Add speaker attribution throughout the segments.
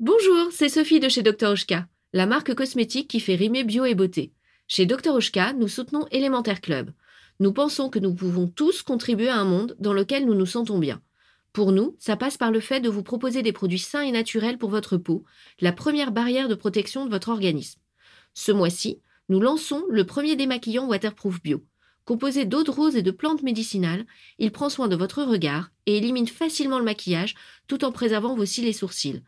Speaker 1: Bonjour, c'est Sophie de chez Dr Oshka, la marque cosmétique qui fait rimer bio et beauté. Chez Dr Oshka, nous soutenons Élémentaire Club. Nous pensons que nous pouvons tous contribuer à un monde dans lequel nous nous sentons bien. Pour nous, ça passe par le fait de vous proposer des produits sains et naturels pour votre peau, la première barrière de protection de votre organisme. Ce mois-ci, nous lançons le premier démaquillant waterproof bio. Composé d'eau de rose et de plantes médicinales, il prend soin de votre regard et élimine facilement le maquillage tout en préservant vos cils et sourcils.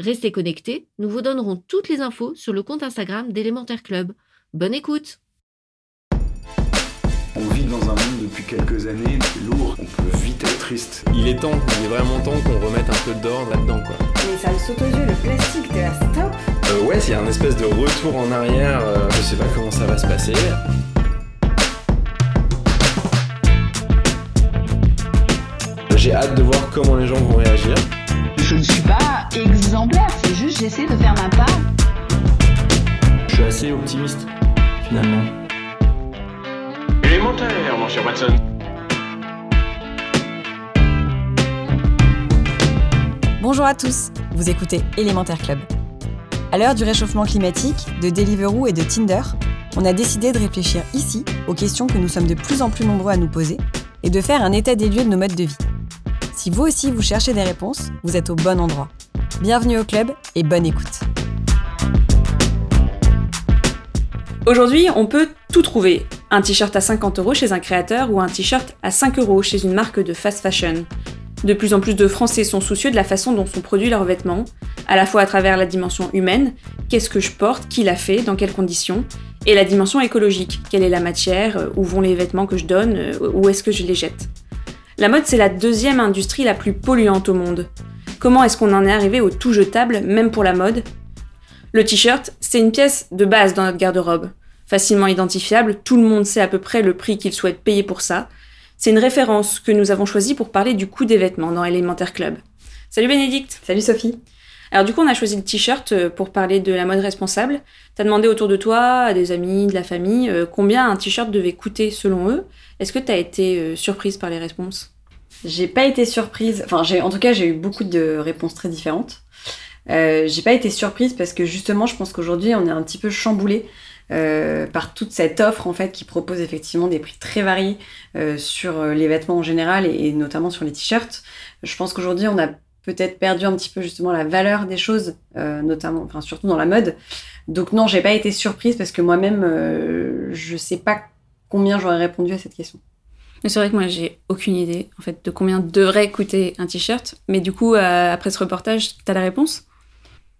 Speaker 1: Restez connectés, nous vous donnerons toutes les infos sur le compte Instagram d'Élémentaire Club. Bonne écoute
Speaker 2: On vit dans un monde depuis quelques années lourd, on peut vite être triste.
Speaker 3: Il est temps, il est vraiment temps qu'on remette un peu d'ordre là-dedans quoi.
Speaker 4: Mais ça me saute aux yeux, le plastique, de la stop
Speaker 3: Euh, ouais, il y a un espèce de retour en arrière, euh, je sais pas comment ça va se passer. J'ai hâte de voir comment les gens vont réagir.
Speaker 5: Je ne suis pas exemplaire, c'est juste j'essaie de faire ma part.
Speaker 3: Je suis assez optimiste finalement.
Speaker 2: Élémentaire, mon cher Watson.
Speaker 6: Bonjour à tous, vous écoutez Élémentaire Club. À l'heure du réchauffement climatique, de Deliveroo et de Tinder, on a décidé de réfléchir ici aux questions que nous sommes de plus en plus nombreux à nous poser et de faire un état des lieux de nos modes de vie. Si vous aussi vous cherchez des réponses, vous êtes au bon endroit. Bienvenue au club et bonne écoute.
Speaker 7: Aujourd'hui, on peut tout trouver. Un t-shirt à 50 euros chez un créateur ou un t-shirt à 5 euros chez une marque de fast fashion. De plus en plus de Français sont soucieux de la façon dont sont produits leurs vêtements, à la fois à travers la dimension humaine, qu'est-ce que je porte, qui l'a fait, dans quelles conditions, et la dimension écologique, quelle est la matière, euh, où vont les vêtements que je donne, euh, où est-ce que je les jette. La mode, c'est la deuxième industrie la plus polluante au monde. Comment est-ce qu'on en est arrivé au tout jetable, même pour la mode? Le t-shirt, c'est une pièce de base dans notre garde-robe. Facilement identifiable, tout le monde sait à peu près le prix qu'il souhaite payer pour ça. C'est une référence que nous avons choisie pour parler du coût des vêtements dans Elementaire Club. Salut Bénédicte
Speaker 6: Salut Sophie.
Speaker 7: Alors du coup, on a choisi le t-shirt euh, pour parler de la mode responsable. T'as demandé autour de toi, à des amis, de la famille, euh, combien un t-shirt devait coûter selon eux? Est-ce que t'as été euh, surprise par les réponses?
Speaker 8: J'ai pas été surprise. Enfin, en tout cas, j'ai eu beaucoup de réponses très différentes. Euh, j'ai pas été surprise parce que justement, je pense qu'aujourd'hui, on est un petit peu chamboulé euh, par toute cette offre en fait qui propose effectivement des prix très variés sur les vêtements en général et, notamment sur les t-shirts. Je pense qu'aujourd'hui, on a peut-être perdu un petit peu justement la valeur des choses, notamment, enfin surtout dans la mode. Donc non, j'ai pas été surprise parce que moi-même, euh, je sais pas combien j'aurais répondu à cette question.
Speaker 7: C'est vrai que moi, j'ai aucune idée en fait de combien devrait coûter un t-shirt. Mais du coup, euh, après ce reportage, t'as la réponse?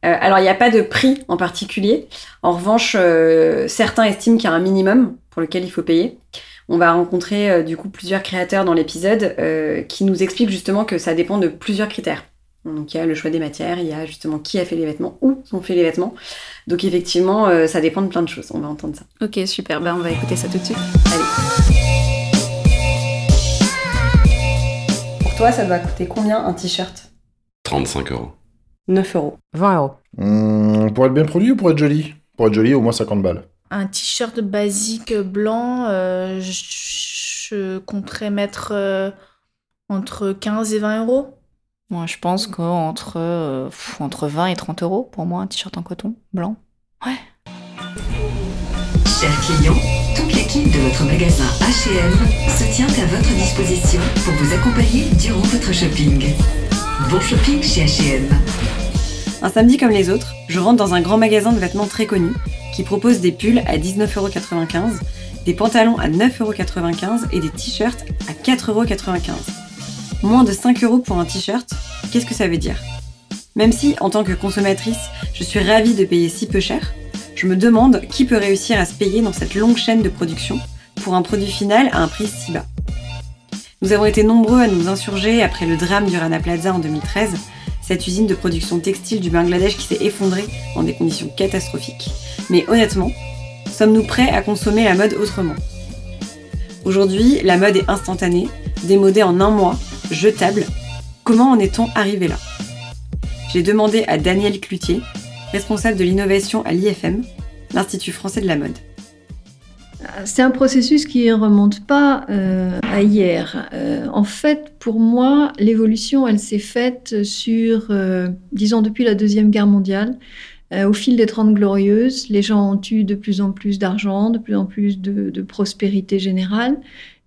Speaker 8: Euh, alors, il n'y a pas de prix en particulier. En revanche, euh, certains estiment qu'il y a un minimum pour lequel il faut payer. On va rencontrer du coup plusieurs créateurs dans l'épisode qui nous expliquent justement que ça dépend de plusieurs critères. Donc il y a le choix des matières, il y a justement qui a fait les vêtements, où sont faits les vêtements. Donc effectivement, euh, ça dépend de plein de choses. On va entendre ça.
Speaker 7: Ok, super. Ben, on va écouter ça tout de suite.
Speaker 8: Pour toi, ça doit coûter combien un t-shirt?
Speaker 2: 35 euros.
Speaker 8: 9 euros.
Speaker 6: 20 euros.
Speaker 9: Hum, pour être bien produit ou pour être joli? Pour être joli, au moins 50 balles.
Speaker 10: Un t-shirt basique blanc, euh, je, je compterais mettre euh, entre 15 et 20 euros.
Speaker 11: Moi, je pense qu'entre euh, pff, entre 20 et 30 euros pour moi, un t-shirt en coton blanc. Ouais.
Speaker 12: Chers clients, toute l'équipe de votre magasin H&M se tient à votre disposition pour vous accompagner durant votre shopping. Bon shopping chez H&M.
Speaker 8: Un samedi comme les autres, je rentre dans un grand magasin de vêtements très connu qui propose des pulls à 19,95€, des pantalons à 9,95€ et des t-shirts à 4,95€. Moins de 5 euros pour un t-shirt, qu'est-ce que ça veut dire? Même si, en tant que consommatrice, je suis ravie de payer si peu cher, je me demande qui peut réussir à se payer dans cette longue chaîne de production pour un produit final à un prix si bas. Nous avons été nombreux à nous insurger après le drame du Rana Plaza en 2013, cette usine de production textile du Bangladesh qui s'est effondrée dans des conditions catastrophiques. Mais honnêtement, sommes-nous prêts à consommer la mode autrement? Aujourd'hui, la mode est instantanée, démodée en un mois, jetable. Comment en est-on arrivé là? J'ai demandé à Daniel Cloutier, responsable de l'innovation à l'IFM, l'Institut français de la mode.
Speaker 13: C'est un processus qui ne remonte pas euh, à hier. Euh, en fait, pour moi, l'évolution, elle s'est faite sur, euh, disons, depuis la Deuxième Guerre mondiale. au fil des Trente Glorieuses, les gens ont eu de plus en plus d'argent, de plus en plus de, de, prospérité générale,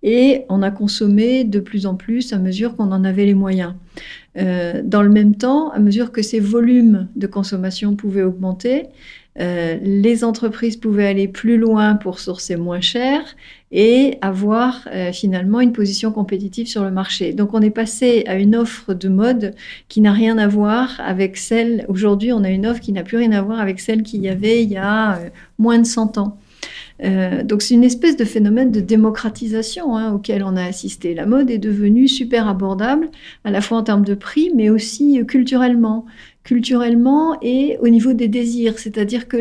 Speaker 13: et on a consommé de plus en plus à mesure qu'on en avait les moyens. dans le même temps, à mesure que ces volumes de consommation pouvaient augmenter, euh, les entreprises pouvaient aller plus loin pour sourcer moins cher et avoir euh, finalement une position compétitive sur le marché. Donc on est passé à une offre de mode qui n'a rien à voir avec celle, aujourd'hui on a une offre qui n'a plus rien à voir avec celle qu'il y avait il y a euh, moins de 100 ans. Donc c'est une espèce de phénomène de démocratisation hein, auquel on a assisté. La mode est devenue super abordable, à la fois en termes de prix, mais aussi culturellement culturellement et au niveau des désirs. C'est-à-dire que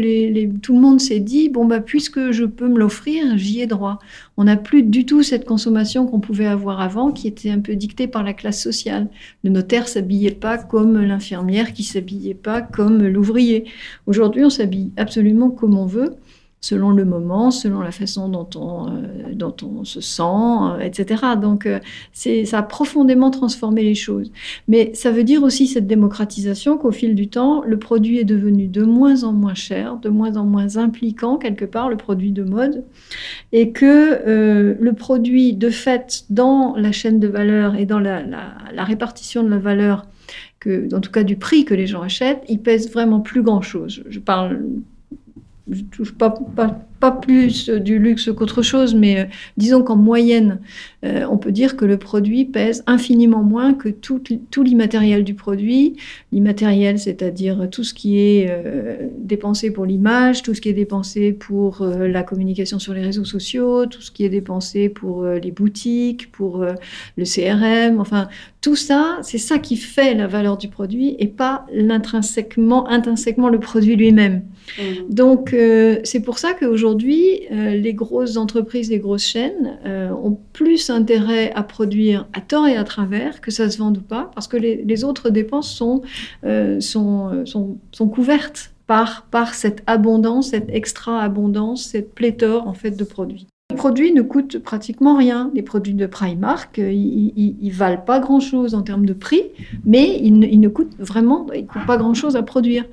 Speaker 13: tout le monde s'est dit, bon, bah, puisque je peux me l'offrir, j'y ai droit. On n'a plus du tout cette consommation qu'on pouvait avoir avant, qui était un peu dictée par la classe sociale. Le notaire s'habillait pas comme l'infirmière qui s'habillait pas comme l'ouvrier. Aujourd'hui, on s'habille absolument comme on veut selon le moment, selon la façon dont on, euh, se sent, euh, etc. Donc, euh, ça a profondément transformé les choses. Mais ça veut dire aussi cette démocratisation qu'au fil du temps, le produit est devenu de moins en moins cher, de moins en moins impliquant quelque part, le produit de mode, et que le produit, de fait, dans la chaîne de valeur et dans la répartition de la valeur, que, en tout cas du prix que les gens achètent, il pèse vraiment plus grand-chose. Je parle je touche pas, pas, pas plus du luxe qu'autre chose, mais euh, disons qu'en moyenne, euh, on peut dire que le produit pèse infiniment moins que tout, tout l'immatériel du produit. L'immatériel, c'est-à-dire tout ce qui est euh, dépensé pour l'image, tout ce qui est dépensé pour la communication sur les réseaux sociaux, tout ce qui est dépensé pour les boutiques, pour le CRM, enfin, tout ça, c'est ça qui fait la valeur du produit et pas l'intrinsèquement, intrinsèquement le produit lui-même. Mmh. Donc, c'est pour ça qu'aujourd'hui, aujourd'hui, euh, les grosses entreprises, les grosses chaînes euh, ont plus intérêt à produire à tort et à travers, que ça se vende ou pas, parce que les, autres dépenses sont, euh, sont, sont, couvertes par, par cette abondance, cette extra-abondance, cette pléthore en fait de produits. Les produits ne coûtent pratiquement rien. Les produits de Primark, ils, ne valent pas grand-chose en termes de prix, mais ils ne, ils ne coûtent vraiment, ils coûtent pas grand-chose à produire.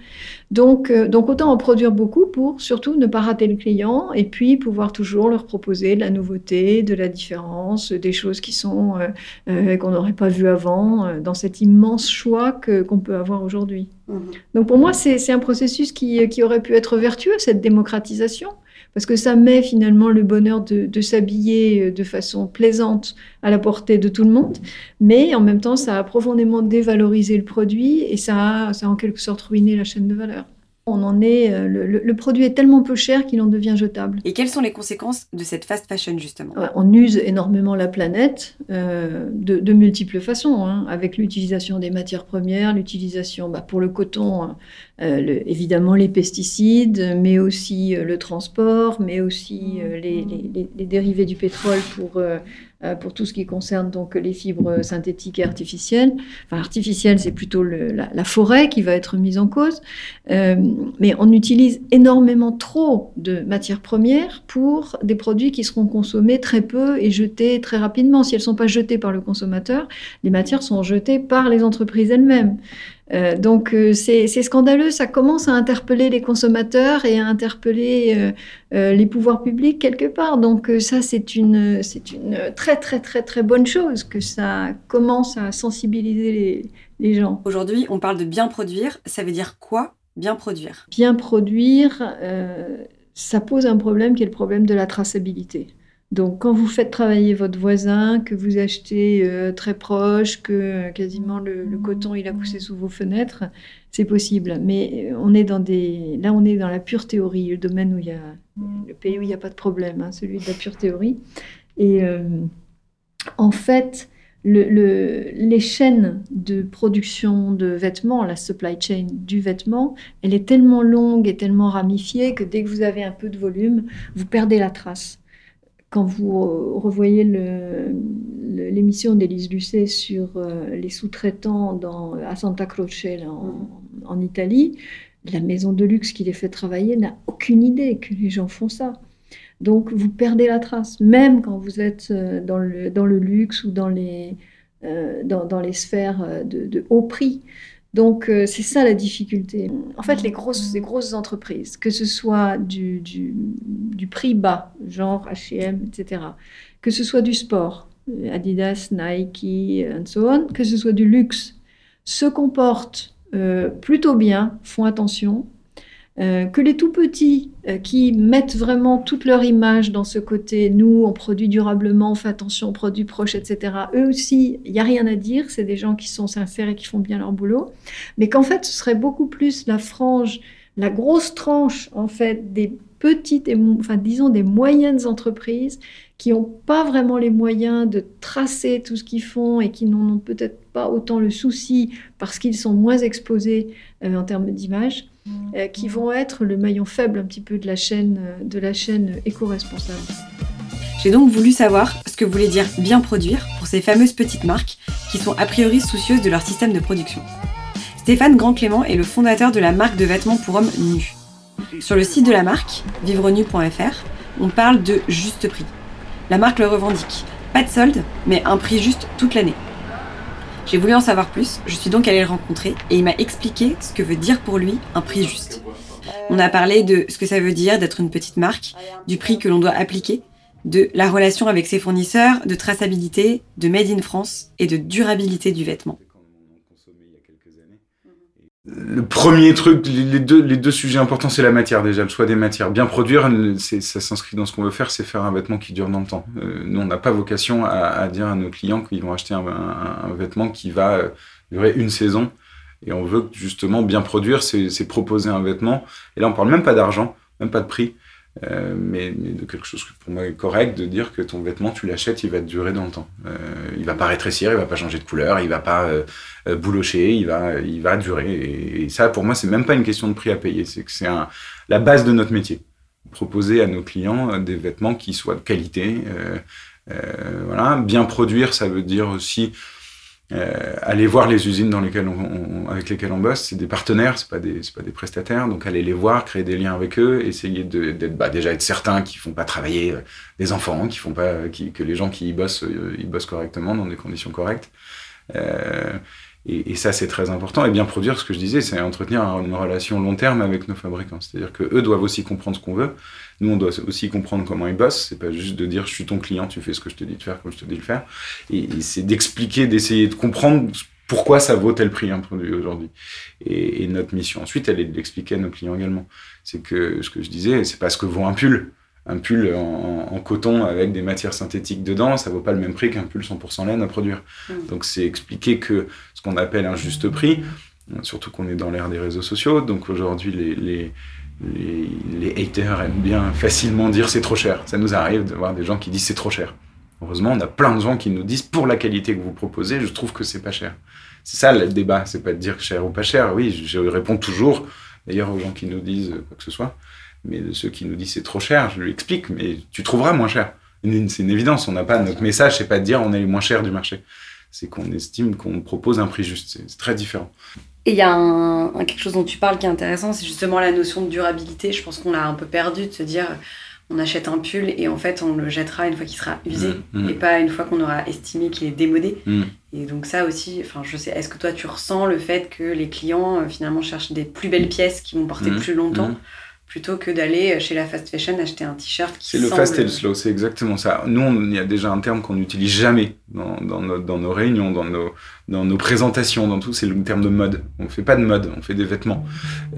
Speaker 13: Donc, euh, donc autant en produire beaucoup pour surtout ne pas rater le client et puis pouvoir toujours leur proposer de la nouveauté, de la différence, des choses qui sont euh, euh, qu'on n'aurait pas vues avant dans cet immense choix que, qu'on peut avoir aujourd'hui. Mmh. Donc pour moi, c'est, c'est un processus qui, qui aurait pu être vertueux, cette démocratisation parce que ça met finalement le bonheur de, s'habiller euh, de façon plaisante à la portée de tout le monde, mais en même temps, ça a profondément dévalorisé le produit et ça a, ça a en quelque sorte ruiné la chaîne de valeur. On en est, euh, le, produit est tellement peu cher qu'il en devient jetable.
Speaker 8: Et quelles sont les conséquences de cette fast fashion justement
Speaker 13: On use énormément la planète euh, de, multiples façons, hein, avec l'utilisation des matières premières, l'utilisation bah, pour le coton, euh, évidemment les pesticides, mais aussi le transport, mais aussi les, les, dérivés du pétrole pour pour tout ce qui concerne donc les fibres synthétiques et artificielles. Enfin, artificielles, c'est plutôt la, forêt qui va être mise en cause. Euh, mais on utilise énormément trop de matières premières pour des produits qui seront consommés très peu et jetés très rapidement. Si elles ne sont pas jetées par le consommateur, les matières sont jetées par les entreprises elles-mêmes. Euh, donc euh, c'est scandaleux, ça commence à interpeller les consommateurs et à interpeller euh, les pouvoirs publics quelque part. Donc ça c'est une, une très très très très bonne chose que ça commence à sensibiliser les, les gens.
Speaker 8: Aujourd'hui on parle de bien produire, ça veut dire quoi bien produire?
Speaker 13: Bien produire, ça pose un problème qui est le problème de la traçabilité. Donc, quand vous faites travailler votre voisin, que vous achetez euh, très proche, que euh, quasiment le, coton il a poussé sous vos fenêtres, c'est possible. Mais euh, on est dans des, là, on est dans la pure théorie, le domaine où il y a, le pays où il n'y a pas de problème, hein, celui de la pure théorie. Et en fait, le, les chaînes de production de vêtements, la supply chain du vêtement, elle est tellement longue et tellement ramifiée que dès que vous avez un peu de volume, vous perdez la trace quand vous revoyez l'émission d'Élise Lucet sur euh, les sous-traitants à Santa Croce en, Italie, la maison de luxe qui les fait travailler n'a aucune idée que les gens font ça. Donc vous perdez la trace, même quand vous êtes euh, dans le, dans le luxe ou dans les, euh, dans, dans, les sphères euh, de, de haut prix. Donc c'est ça la difficulté. En fait, les grosses, grosses entreprises, que ce soit du, prix bas, genre H&M, etc., que ce soit du sport, Adidas, Nike, and so on, que ce soit du luxe, se comportent euh, plutôt bien, font attention, euh, que les tout petits euh, qui mettent vraiment toute leur image dans ce côté, nous, on produit durablement, on fait attention, on produit proche, etc. Eux aussi, il n'y a rien à dire, c'est des gens qui sont sincères et qui font bien leur boulot, mais qu'en fait, ce serait beaucoup plus la frange, la grosse tranche, en fait, des petites, et, enfin, disons, des moyennes entreprises qui n'ont pas vraiment les moyens de tracer tout ce qu'ils font et qui n'en ont peut-être pas autant le souci parce qu'ils sont moins exposés euh, en termes d'image. Euh, qui vont être le maillon faible un petit peu de la chaîne, euh, de la chaîne éco-responsable.
Speaker 8: J'ai donc voulu savoir ce que voulait dire bien produire pour ces fameuses petites marques qui sont a priori soucieuses de leur système de production. Stéphane Grand-Clément est le fondateur de la marque de vêtements pour hommes nus. Sur le site de la marque, vivrenu.fr, on parle de juste prix. La marque le revendique. Pas de solde, mais un prix juste toute l'année. J'ai voulu en savoir plus, je suis donc allée le rencontrer et il m'a expliqué ce que veut dire pour lui un prix juste. On a parlé de ce que ça veut dire d'être une petite marque, du prix que l'on doit appliquer, de la relation avec ses fournisseurs, de traçabilité, de Made in France et de durabilité du vêtement
Speaker 2: le premier truc, les deux, les deux sujets importants, c'est la matière déjà, le choix des matières. Bien produire, ça s'inscrit dans ce qu'on veut faire, c'est faire un vêtement qui dure dans le temps. Euh, nous, on n'a pas vocation à, à, dire à nos clients qu'ils vont acheter un, un, un, vêtement qui va euh, durer une saison. Et on veut justement bien produire, c'est proposer un vêtement. Et là, on parle même pas d'argent, même pas de prix. Euh, mais, de quelque chose pour moi est correct de dire que ton vêtement tu l'achètes il va durer dans le temps. Euh, il va pas rétrécir il va pas changer de couleur il va pas euh, euh boulocher il va il va durer. Et, et ça pour moi c'est même pas une question de prix à payer. C'est que c'est la base de notre métier. Proposer à nos clients des vêtements qui soient de qualité voilà. Bien produire ça veut dire aussi euh, aller voir les usines dans lesquelles on, on, avec lesquelles on bosse, c'est des partenaires, c'est pas des pas des prestataires, donc aller les voir, créer des liens avec eux, essayer de d'être bah, déjà être certain qu'ils font pas travailler euh, des enfants, qu'ils font pas qui, que les gens qui y bossent euh, ils bossent correctement dans des conditions correctes. Euh, et, ça, c'est très important. Et bien produire, ce que je disais, c'est entretenir une relation long terme avec nos fabricants. C'est-à-dire que eux doivent aussi comprendre ce qu'on veut. Nous, on doit aussi comprendre comment ils bossent. C'est pas juste de dire je suis ton client, tu fais ce que je te dis de faire comme je te dis de faire. Et, c'est d'expliquer, d'essayer de comprendre pourquoi ça vaut tel prix un produit aujourd'hui. Et, et, notre mission ensuite, elle est de l'expliquer à nos clients également. C'est que ce que je disais, c'est pas ce que vaut un pull un pull en, en, coton avec des matières synthétiques dedans, ça vaut pas le même prix qu'un pull 100% laine à produire. Mmh. Donc c'est expliquer que ce qu'on appelle un juste prix, surtout qu'on est dans l'ère des réseaux sociaux, donc aujourd'hui les, les, les, les, haters aiment bien facilement dire c'est trop cher. Ça nous arrive de voir des gens qui disent c'est trop cher. Heureusement, on a plein de gens qui nous disent pour la qualité que vous proposez, je trouve que c'est pas cher. C'est ça le débat, c'est pas de dire cher ou pas cher. Oui, je réponds toujours, d'ailleurs aux gens qui nous disent quoi que ce soit mais de ceux qui nous disent c'est trop cher, je lui explique, mais tu trouveras moins cher. C'est une évidence, on n'a pas notre message, c'est pas de dire on est les moins chers du marché. C'est qu'on estime qu'on propose un prix juste. C'est très différent.
Speaker 8: Et il y a un, un, quelque chose dont tu parles qui est intéressant, c'est justement la notion de durabilité. Je pense qu'on l'a un peu perdu de se dire on achète un pull et en fait on le jettera une fois qu'il sera usé mmh, mmh. et pas une fois qu'on aura estimé qu'il est démodé. Mmh. Et donc ça aussi, enfin je sais, est-ce que toi tu ressens le fait que les clients euh, finalement cherchent des plus belles pièces qui vont porter plus longtemps plutôt que d'aller chez la fast fashion acheter un t-shirt qui
Speaker 2: C'est le fast et le slow, c'est exactement ça. Nous, il y a déjà un terme qu'on n'utilise jamais dans, dans, nos, dans, nos, réunions, dans nos, dans nos présentations, dans tout, c'est le terme de mode. On ne fait pas de mode, on fait des vêtements.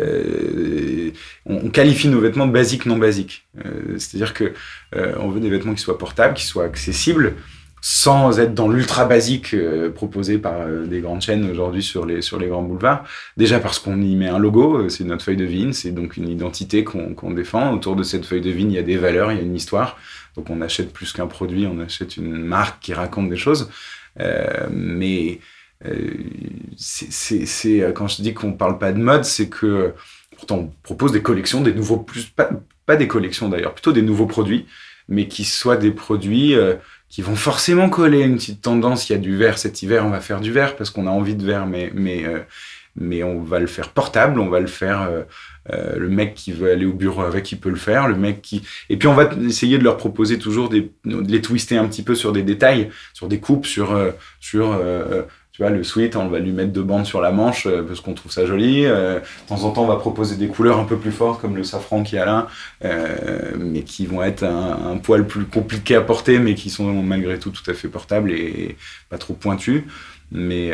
Speaker 2: Euh, on, on, qualifie nos vêtements de basiques, non basiques. Euh, C'est-à-dire que euh, on veut des vêtements qui soient portables, qui soient accessibles, sans être dans l'ultra basique euh, proposé par euh, des grandes chaînes aujourd'hui sur les, sur les grands boulevards. Déjà parce qu'on y met un logo, euh, c'est notre feuille de vigne, c'est donc une identité qu'on qu défend. Autour de cette feuille de vigne, il y a des valeurs, il y a une histoire. Donc on achète plus qu'un produit, on achète une marque qui raconte des choses. Euh, mais euh, c'est quand je dis qu'on parle pas de mode, c'est que pourtant on propose des collections, des nouveaux plus pas, pas des collections d'ailleurs, plutôt des nouveaux produits, mais qui soient des produits qui vont forcément coller une petite tendance. Il y a du vert cet hiver, on va faire du vert parce qu'on a envie de vert, mais, mais, euh, mais on va le faire portable, on va le faire. euh, euh, le mec qui veut aller au bureau avec, il peut le faire. Le mec qui et puis on va essayer de leur proposer toujours des, de les twister un petit peu sur des détails, sur des coupes, sur euh, sur euh, tu vois le sweat, on va lui mettre deux bandes sur la manche euh, parce qu'on trouve ça joli. Euh, de temps en temps, on va proposer des couleurs un peu plus fortes comme le safran qui est là, euh, mais qui vont être un, poil plus compliqué à porter, mais qui sont malgré tout tout à fait portables et pas trop pointus. Mais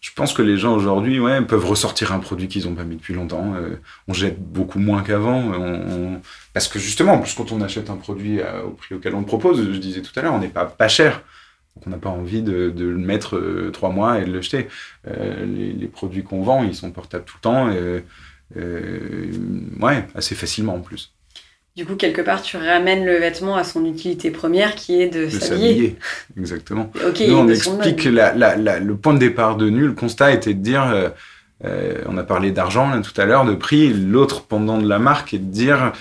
Speaker 2: je pense que les gens aujourd'hui ouais, peuvent ressortir un produit qu'ils n'ont pas mis depuis longtemps. On jette beaucoup moins qu'avant. On, Parce que justement, en plus, quand on achète un produit au prix auquel on le propose, je disais tout à l'heure, on n'est pas pas cher. Donc on n'a pas envie de, de le mettre euh, trois mois et de le jeter. Euh, les, les produits qu'on vend, ils sont portables tout le temps. Et, euh, ouais, assez facilement en plus.
Speaker 8: Du coup, quelque part, tu ramènes le vêtement à son utilité première qui est de,
Speaker 2: De
Speaker 8: s'habiller.
Speaker 2: Exactement. Nous, on explique
Speaker 8: mode.
Speaker 2: la, la- la- le point de départ de nu. Le constat était de dire, euh, on a parlé d'argent tout à l'heure, de prix. L'autre pendant de la marque est de dire,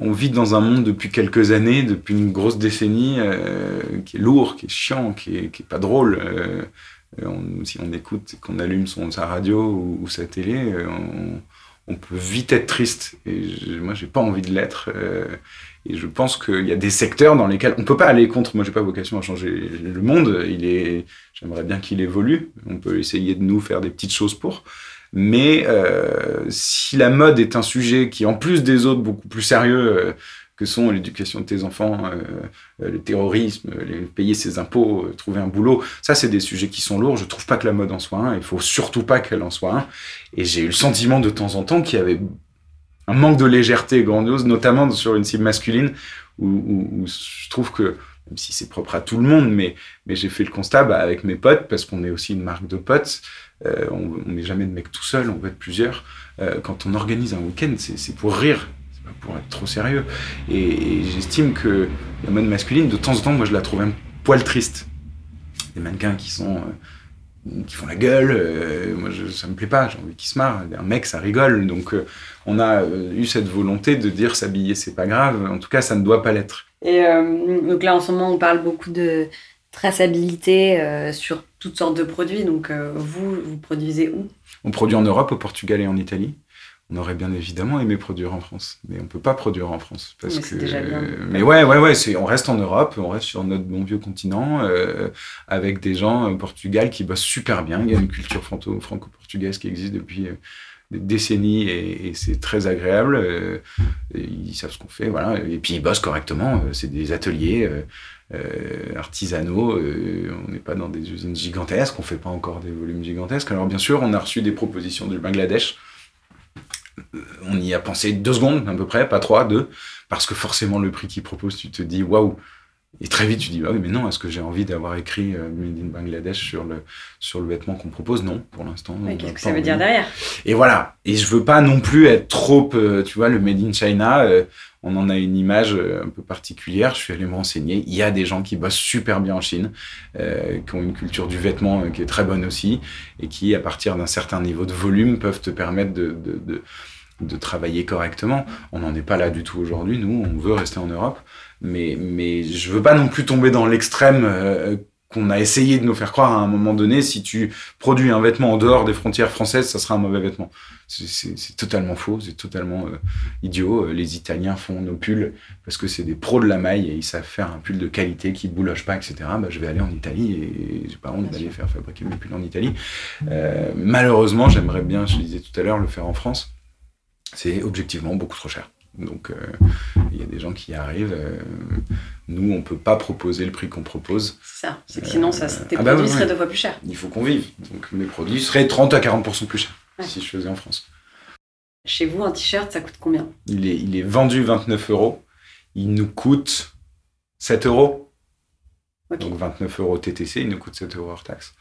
Speaker 2: on vit dans un monde depuis quelques années, depuis une grosse décennie, euh, qui est lourd, qui est chiant, qui est, qui est pas drôle. Euh, si on écoute, qu'on allume sa radio ou, sa télé, euh, on, peut vite être triste. Et je, moi, j'ai pas envie de l'être. et je pense qu'il y a des secteurs dans lesquels on peut pas aller contre. Moi, j'ai pas vocation à changer le monde. Il est, j'aimerais bien qu'il évolue. On peut essayer de nous faire des petites choses pour. Mais euh, si la mode est un sujet qui, en plus des autres, beaucoup plus sérieux, euh, que sont l'éducation de tes enfants, euh, le terrorisme, payer ses impôts, trouver un boulot, ça, c'est des sujets qui sont lourds. Je trouve pas que la mode en soit un. Il faut surtout pas qu'elle en soit un. Et j'ai eu le sentiment de temps en temps qu'il y avait un manque de légèreté grandiose, notamment sur une cible masculine, où, je trouve que, même si c'est propre à tout le monde, mais, mais j'ai fait le constat bah, avec mes potes, parce qu'on est aussi une marque de potes, euh, on n'est jamais de mecs tout seul, on veut être plusieurs. Euh, quand on organise un week-end, c'est pour rire, c'est pas pour être trop sérieux. Et, j'estime que la mode masculine, de temps en temps, moi je la trouve un poil triste. Des mannequins qui sont... euh, qui font la gueule, moi je, ça me plaît pas, j'ai envie qu'ils se marrent. Un mec, ça rigole. Donc on a eu cette volonté de dire s'habiller, c'est pas grave. En tout cas, ça ne doit pas l'être.
Speaker 8: Et donc là, en ce moment, on parle beaucoup de traçabilité euh, sur toutes sortes de produits. Donc, euh, vous, vous produisez où?
Speaker 2: On produit en Europe, au Portugal et en Italie. On aurait bien évidemment aimé produire en France, mais on peut pas produire en France parce
Speaker 8: Mais
Speaker 2: que.
Speaker 8: c'est déjà bien.
Speaker 2: Mais ouais, ouais, ouais, c'est on reste en Europe, on reste sur notre bon vieux continent euh, avec des gens au Portugal qui bossent super bien. Il y a une culture franco- franco-portugaise qui existe depuis des décennies et, et c'est très agréable. euh, ils savent ce qu'on fait, voilà. Et puis ils bossent correctement. C'est des ateliers. euh, euh, artisanaux, euh, on n'est pas dans des usines gigantesques, on fait pas encore des volumes gigantesques. Alors bien sûr, on a reçu des propositions du Bangladesh. Euh, On y a pensé deux secondes à peu près, pas trois, deux, parce que forcément le prix qu'ils proposent, tu te dis waouh. Et très vite, tu dis, ah oui, mais non, est-ce que j'ai envie d'avoir écrit euh, Made in Bangladesh sur le, sur le vêtement qu'on propose? Non, pour l'instant. n'a
Speaker 8: Qu'est-ce que ça veut dire derrière?
Speaker 2: Et voilà. Et je veux pas non plus être trop, euh, tu vois, le Made in China. euh, on en a une image euh, un peu particulière. Je suis allé me renseigner. Il y a des gens qui bossent super bien en Chine, euh, qui ont une culture du vêtement euh, qui est très bonne aussi, et qui, à partir d'un certain niveau de volume, peuvent te permettre de, de, travailler correctement. On n'en est pas là du tout aujourd'hui. Nous, on veut rester en Europe, mais mais je veux pas non plus tomber dans l'extrême. Qu'on a essayé de nous faire croire à un moment donné, si tu produis un vêtement en dehors des frontières françaises, ça sera un mauvais vêtement. C'est- totalement faux, c'est totalement euh, idiot. Euh, Les Italiens font nos pulls parce que c'est des pros de la maille et ils savent faire un pull de qualité qui ne bouloche pas, etc. Bah, je vais aller en Italie et j'ai pas honte d'aller faire fabriquer mes pulls en Italie. Euh, malheureusement, j'aimerais bien, je le disais tout à l'heure, le faire en France. C'est objectivement beaucoup trop cher. Donc, euh, il y a des gens qui y arrivent. euh, nous, on peut pas proposer le prix qu'on propose.
Speaker 8: C'est ça. C'est que sinon, ça, tes
Speaker 2: ah bah
Speaker 8: produits
Speaker 2: ouais,
Speaker 8: seraient deux fois plus chers.
Speaker 2: Il faut qu'on vive. Donc, mes produits seraient 30 à 40% plus chers
Speaker 8: Ouais.
Speaker 2: si je faisais en France.
Speaker 8: Chez vous, un t-shirt, ça coûte combien?
Speaker 2: Il est, il est vendu 29 euros. Il nous coûte 7 euros. Donc 29 euros TTC, il nous coûte 7 euros hors taxe.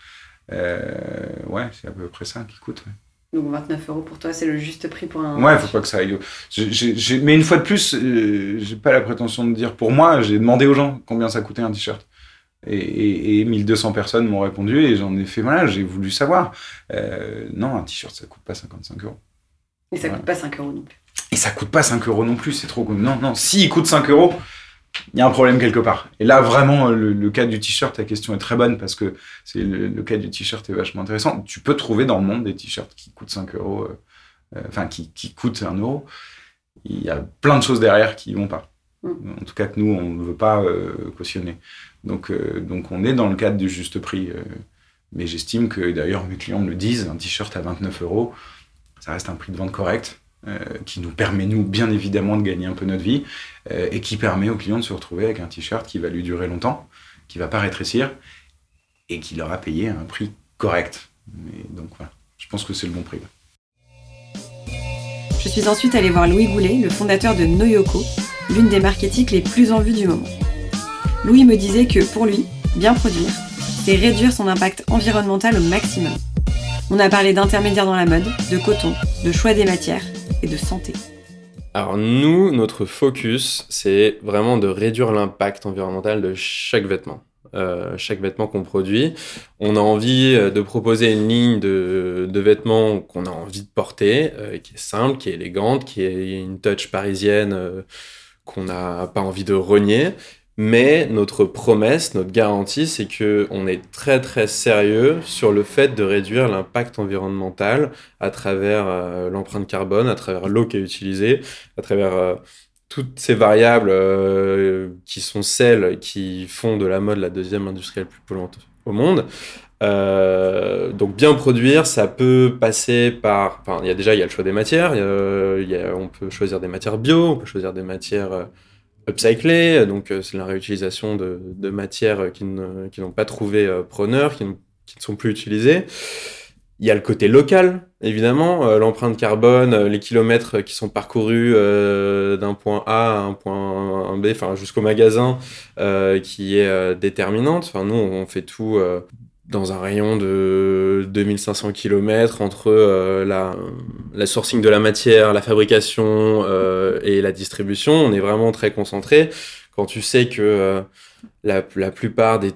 Speaker 2: Euh, ouais, c'est à peu près ça qui coûte. ouais.
Speaker 8: Donc 29 euros pour toi, c'est le juste prix pour un.
Speaker 2: Ouais, faut pas que ça aille. Mais une fois de plus, euh, j'ai pas la prétention de dire pour moi. J'ai demandé aux gens combien ça coûtait un t-shirt. Et, et- et 1200 personnes m'ont répondu et j'en ai fait, voilà, j'ai voulu savoir. Euh, non, un t-shirt, ça coûte pas 55 euros.
Speaker 8: Et ça
Speaker 2: Ouais.
Speaker 8: coûte pas 5 euros non plus.
Speaker 2: Et ça coûte pas 5 euros non plus, c'est trop. Non, non, si il coûte 5 euros, il y a un problème quelque part. Et là, vraiment, le, le cas du t-shirt, ta question est très bonne parce que c'est le, le cas du t-shirt est vachement intéressant. Tu peux trouver dans le monde des t-shirts qui coûtent 5 euros, euh, euh, enfin, qui, qui coûtent 1 euro. Il y a plein de choses derrière qui vont pas. En tout cas, que nous, on ne veut pas euh, cautionner. Donc, euh, donc, on est dans le cadre du juste prix. mais j'estime que, d'ailleurs, mes clients me le disent, un t-shirt à 29 euros, ça reste un prix de vente correct, qui nous permet, nous, bien évidemment, de gagner un peu notre vie, euh, et qui permet aux clients de se retrouver avec un t-shirt qui va lui durer longtemps, qui va pas rétrécir, et qui leur a payé un prix correct. Mais donc voilà, je pense que c'est le bon prix.
Speaker 8: Je suis ensuite allée voir Louis Goulet, le fondateur de Noyoko, l'une des marques les plus en vue du moment. Louis me disait que pour lui, bien produire, c'est réduire son impact environnemental au maximum. On a parlé d'intermédiaires dans la mode, de coton, de choix des matières et de santé.
Speaker 3: Alors nous, notre focus, c'est vraiment de réduire l'impact environnemental de chaque vêtement. Euh, chaque vêtement qu'on produit. On a envie euh, de proposer une ligne de, vêtements qu'on a envie de porter, euh, qui est simple, qui est élégante, qui est une touch parisienne qu'on n'a pas envie de renier. Mais notre promesse, notre garantie, c'est que on est très très sérieux sur le fait de réduire l'impact environnemental à travers euh, l'empreinte carbone, à travers l'eau qui est utilisée, à travers euh, toutes ces variables euh, qui sont celles qui font de la mode la deuxième industrie la plus polluante au monde. Donc bien produire, ça peut passer par, enfin il y a déjà il y a le choix des matières, y a- on peut choisir des matières bio, on peut choisir des matières upcyclées, donc euh, c'est la réutilisation de, matières qui ne- qui n'ont pas trouvé euh, preneur, qui, ne- sont plus utilisées. Il y a le côté local, évidemment, euh, l'empreinte carbone, les kilomètres qui sont parcourus d'un point A à un point B, enfin jusqu'au magasin, qui est déterminante. Enfin, nous, on fait tout dans un rayon de 2500 km entre euh, la, sourcing de la matière, la fabrication euh, et la distribution. On est vraiment très concentré. Quand tu sais que euh, la, plupart des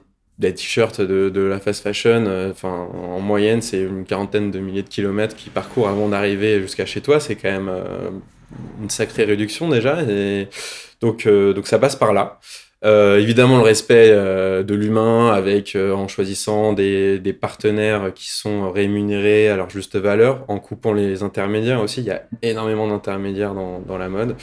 Speaker 3: t-shirts de, la fast fashion, enfin en moyenne c'est une quarantaine de milliers de kilomètres qui parcourent avant d'arriver jusqu'à chez toi, c'est quand même une sacrée réduction déjà, donc ça passe par là. Euh, évidemment le respect euh, de l'humain avec euh, en choisissant des, des partenaires qui sont rémunérés à leur juste valeur, en coupant les intermédiaires aussi. Il y a énormément d'intermédiaires dans, dans la mode.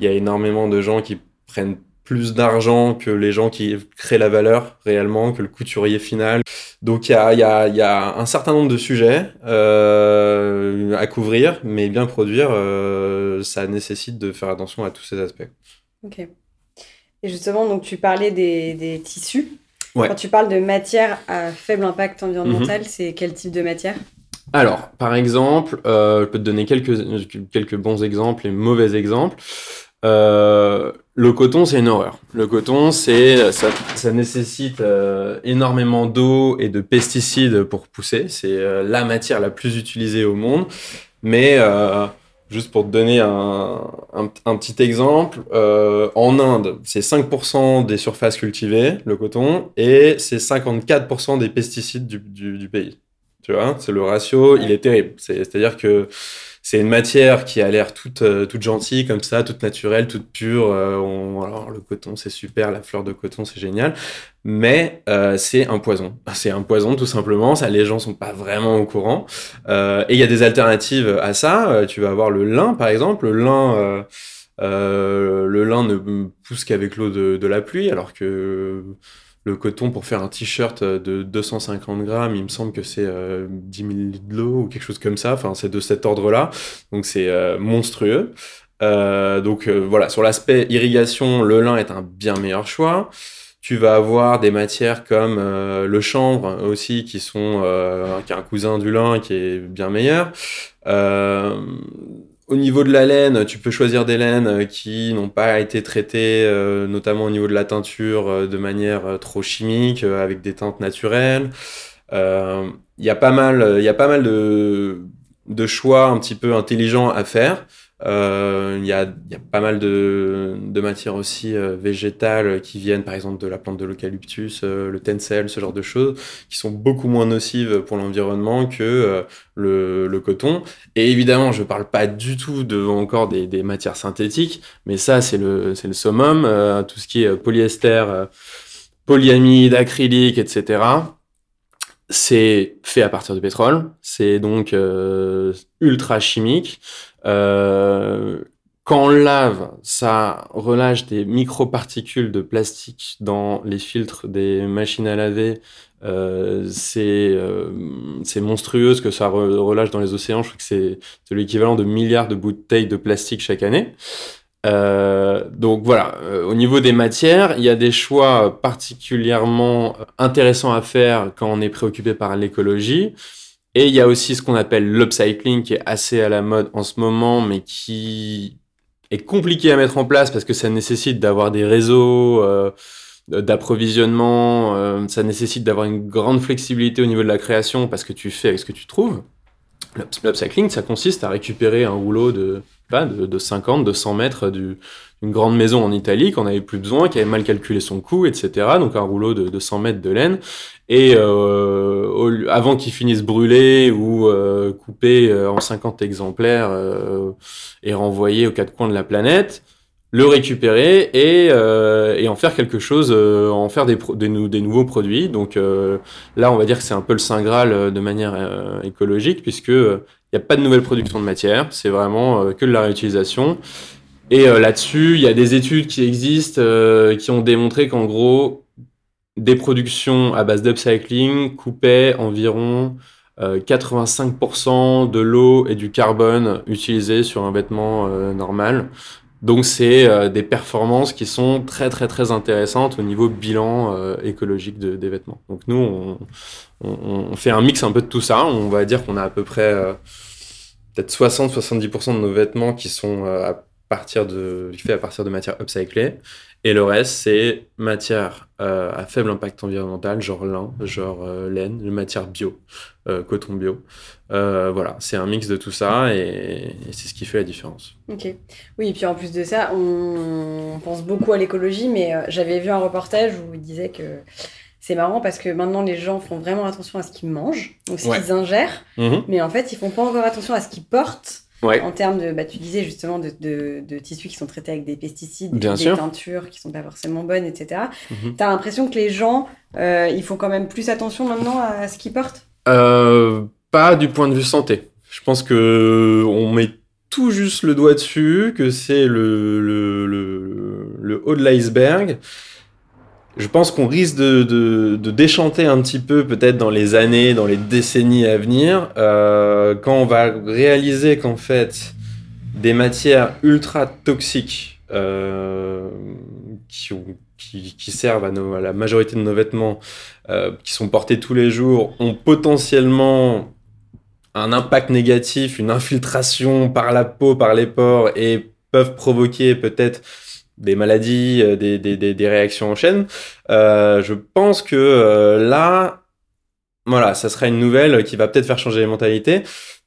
Speaker 3: Il y a énormément de gens qui prennent plus d'argent que les gens qui créent la valeur réellement, que le couturier final. Donc il y a, y, a, y a un certain nombre de sujets euh, à couvrir, mais bien produire, euh, ça nécessite de faire attention à tous ces aspects.
Speaker 8: Ok. Et justement, donc tu parlais des, des tissus.
Speaker 3: Ouais.
Speaker 8: Quand tu parles de matière à faible impact environnemental, c'est quel type de matière?
Speaker 3: Alors, par exemple, euh, je peux te donner quelques, quelques bons exemples et mauvais exemples. Euh, le coton, c'est une horreur. Le coton, c'est ça, ça nécessite euh, énormément d'eau et de pesticides pour pousser. C'est la matière la plus utilisée au monde. Mais juste pour te donner un, un, un petit exemple, euh, en Inde, c'est 5% des surfaces cultivées, le coton, et c'est 54% des pesticides du, du, du pays. Tu vois, c'est le ratio, il est terrible. C'est- C'est-à-dire que c'est une matière qui a l'air toute, euh, toute gentille comme ça, toute naturelle, toute pure. Euh, alors le coton, c'est super, la fleur de coton, c'est génial. Mais euh, c'est un poison. C'est un poison tout simplement. Ça, les gens sont pas vraiment au courant. Euh, et il y a des alternatives à ça. Tu vas avoir le lin, par exemple. Le lin, le lin ne pousse qu'avec l'eau de, de la pluie, alors que le coton pour faire un t-shirt de 250 grammes, il me semble que c'est euh, 10 000 litres d'eau ou quelque chose comme ça. Enfin, c'est de cet ordre-là. Donc, c'est euh, monstrueux. Euh, donc, euh, voilà, sur l'aspect irrigation, le lin est un bien meilleur choix. Tu vas avoir des matières comme euh, le chanvre aussi, qui sont euh, qui est un cousin du lin qui est bien meilleur. Euh, au niveau de la laine, tu peux choisir des laines qui n'ont pas été traitées, euh, notamment au niveau de la teinture, euh, de manière euh, trop chimique, euh, avec des teintes naturelles. Euh, Il y a pas mal, y a pas mal de choix un petit peu intelligents à faire. Euh, Il y, a, y a pas mal de, de matières aussi euh, végétales qui viennent par exemple de la plante de l'eucalyptus, euh, le tencel, ce genre de choses, qui sont beaucoup moins nocives pour l'environnement que euh, le, le coton. Et évidemment, je parle pas du tout de encore des, des matières synthétiques, mais ça c'est le, c'est le summum, euh, tout ce qui est polyester, polyamide, acrylique, etc c'est fait à partir de pétrole, c'est donc euh, ultra chimique. Euh, quand on lave, ça relâche des microparticules de plastique dans les filtres des machines à laver. Euh, c'est euh, monstrueux ce que ça re- relâche dans les océans. Je crois que c'est l'équivalent de milliards de bouteilles de plastique chaque année. Euh, donc voilà, Euh, au niveau des matières, il y a des choix particulièrement intéressants à faire quand on est préoccupé par l'écologie. Et il y a aussi ce qu'on appelle l'upcycling qui est assez à la mode en ce moment, mais qui est compliqué à mettre en place parce que ça nécessite d'avoir des réseaux euh, d'approvisionnement, ça nécessite d'avoir une grande flexibilité au niveau de la création parce que tu fais avec ce que tu trouves. L'up- L'upcycling, ça consiste à récupérer un rouleau de, de, de 50, de 100 mètres du- d'une grande maison en Italie qu'on n'avait plus besoin, qui avait mal calculé son coût, etc. Donc un rouleau de, de 100 mètres de laine. Et euh, avant qu'il finisse brûlé ou euh, coupé euh, en 50 exemplaires euh, et renvoyé aux quatre coins de la planète, le récupérer et, euh, et en faire quelque chose, euh, en faire des, nouveaux produits. Donc euh, là, on va dire que c'est un peu le saint graal de manière écologique, puisque il n'y a pas de nouvelle production de matière, c'est vraiment que de la réutilisation. Et là-dessus, il y a des études qui existent qui ont démontré qu'en gros, des productions à base d'upcycling coupaient environ euh, 85% de l'eau et du carbone utilisés sur un vêtement normal. Donc c'est euh, des performances qui sont très très très intéressantes au niveau bilan euh, écologique de- des vêtements. Donc nous, on, on- on fait un mix un peu de tout ça. On va dire qu'on a à peu près euh, peut-être 60-70% de nos vêtements qui sont euh, à partir de, faits à partir de matières upcyclées. Et le reste, c'est matière euh, à faible impact environnemental, genre lin, genre euh, laine, matière bio, euh, coton bio. Euh, voilà, c'est un mix de tout ça et, et c'est ce qui fait la différence.
Speaker 8: Ok. Oui, et puis en plus de ça, on, pense beaucoup à l'écologie, mais j'avais vu un reportage où il disait que c'est marrant parce que maintenant les gens font vraiment attention à ce qu'ils mangent, donc ce
Speaker 3: Ouais.
Speaker 8: qu'ils ingèrent,
Speaker 3: Mhm.
Speaker 8: mais en fait ils font pas encore attention à ce qu'ils portent.
Speaker 3: Ouais.
Speaker 8: En termes de, bah, tu disais justement de, de, de tissus qui sont traités avec des pesticides,
Speaker 3: Bien
Speaker 8: des
Speaker 3: sûr.
Speaker 8: teintures qui sont pas forcément bonnes, etc.
Speaker 3: Mhm.
Speaker 8: T'as l'impression que les gens, euh, ils font quand même plus attention maintenant à ce qu'ils portent?
Speaker 3: Euh, pas du point de vue santé. Je pense que on met tout juste le doigt dessus, que c'est le, le, le, le haut de l'iceberg. Je pense qu'on risque de, de, de déchanter un petit peu peut-être dans les années, dans les décennies à venir, euh, quand on va réaliser qu'en fait, des matières ultra toxiques euh, qui, qui, qui servent à, nos- à la majorité de nos vêtements, euh, qui sont portés tous les jours, ont potentiellement un impact négatif, une infiltration par la peau, par les pores, et peuvent provoquer peut-être des maladies, euh, des, des, des, des réactions en chaîne. Euh, je pense que euh, là, voilà, ça sera une nouvelle qui va peut-être faire changer les mentalités.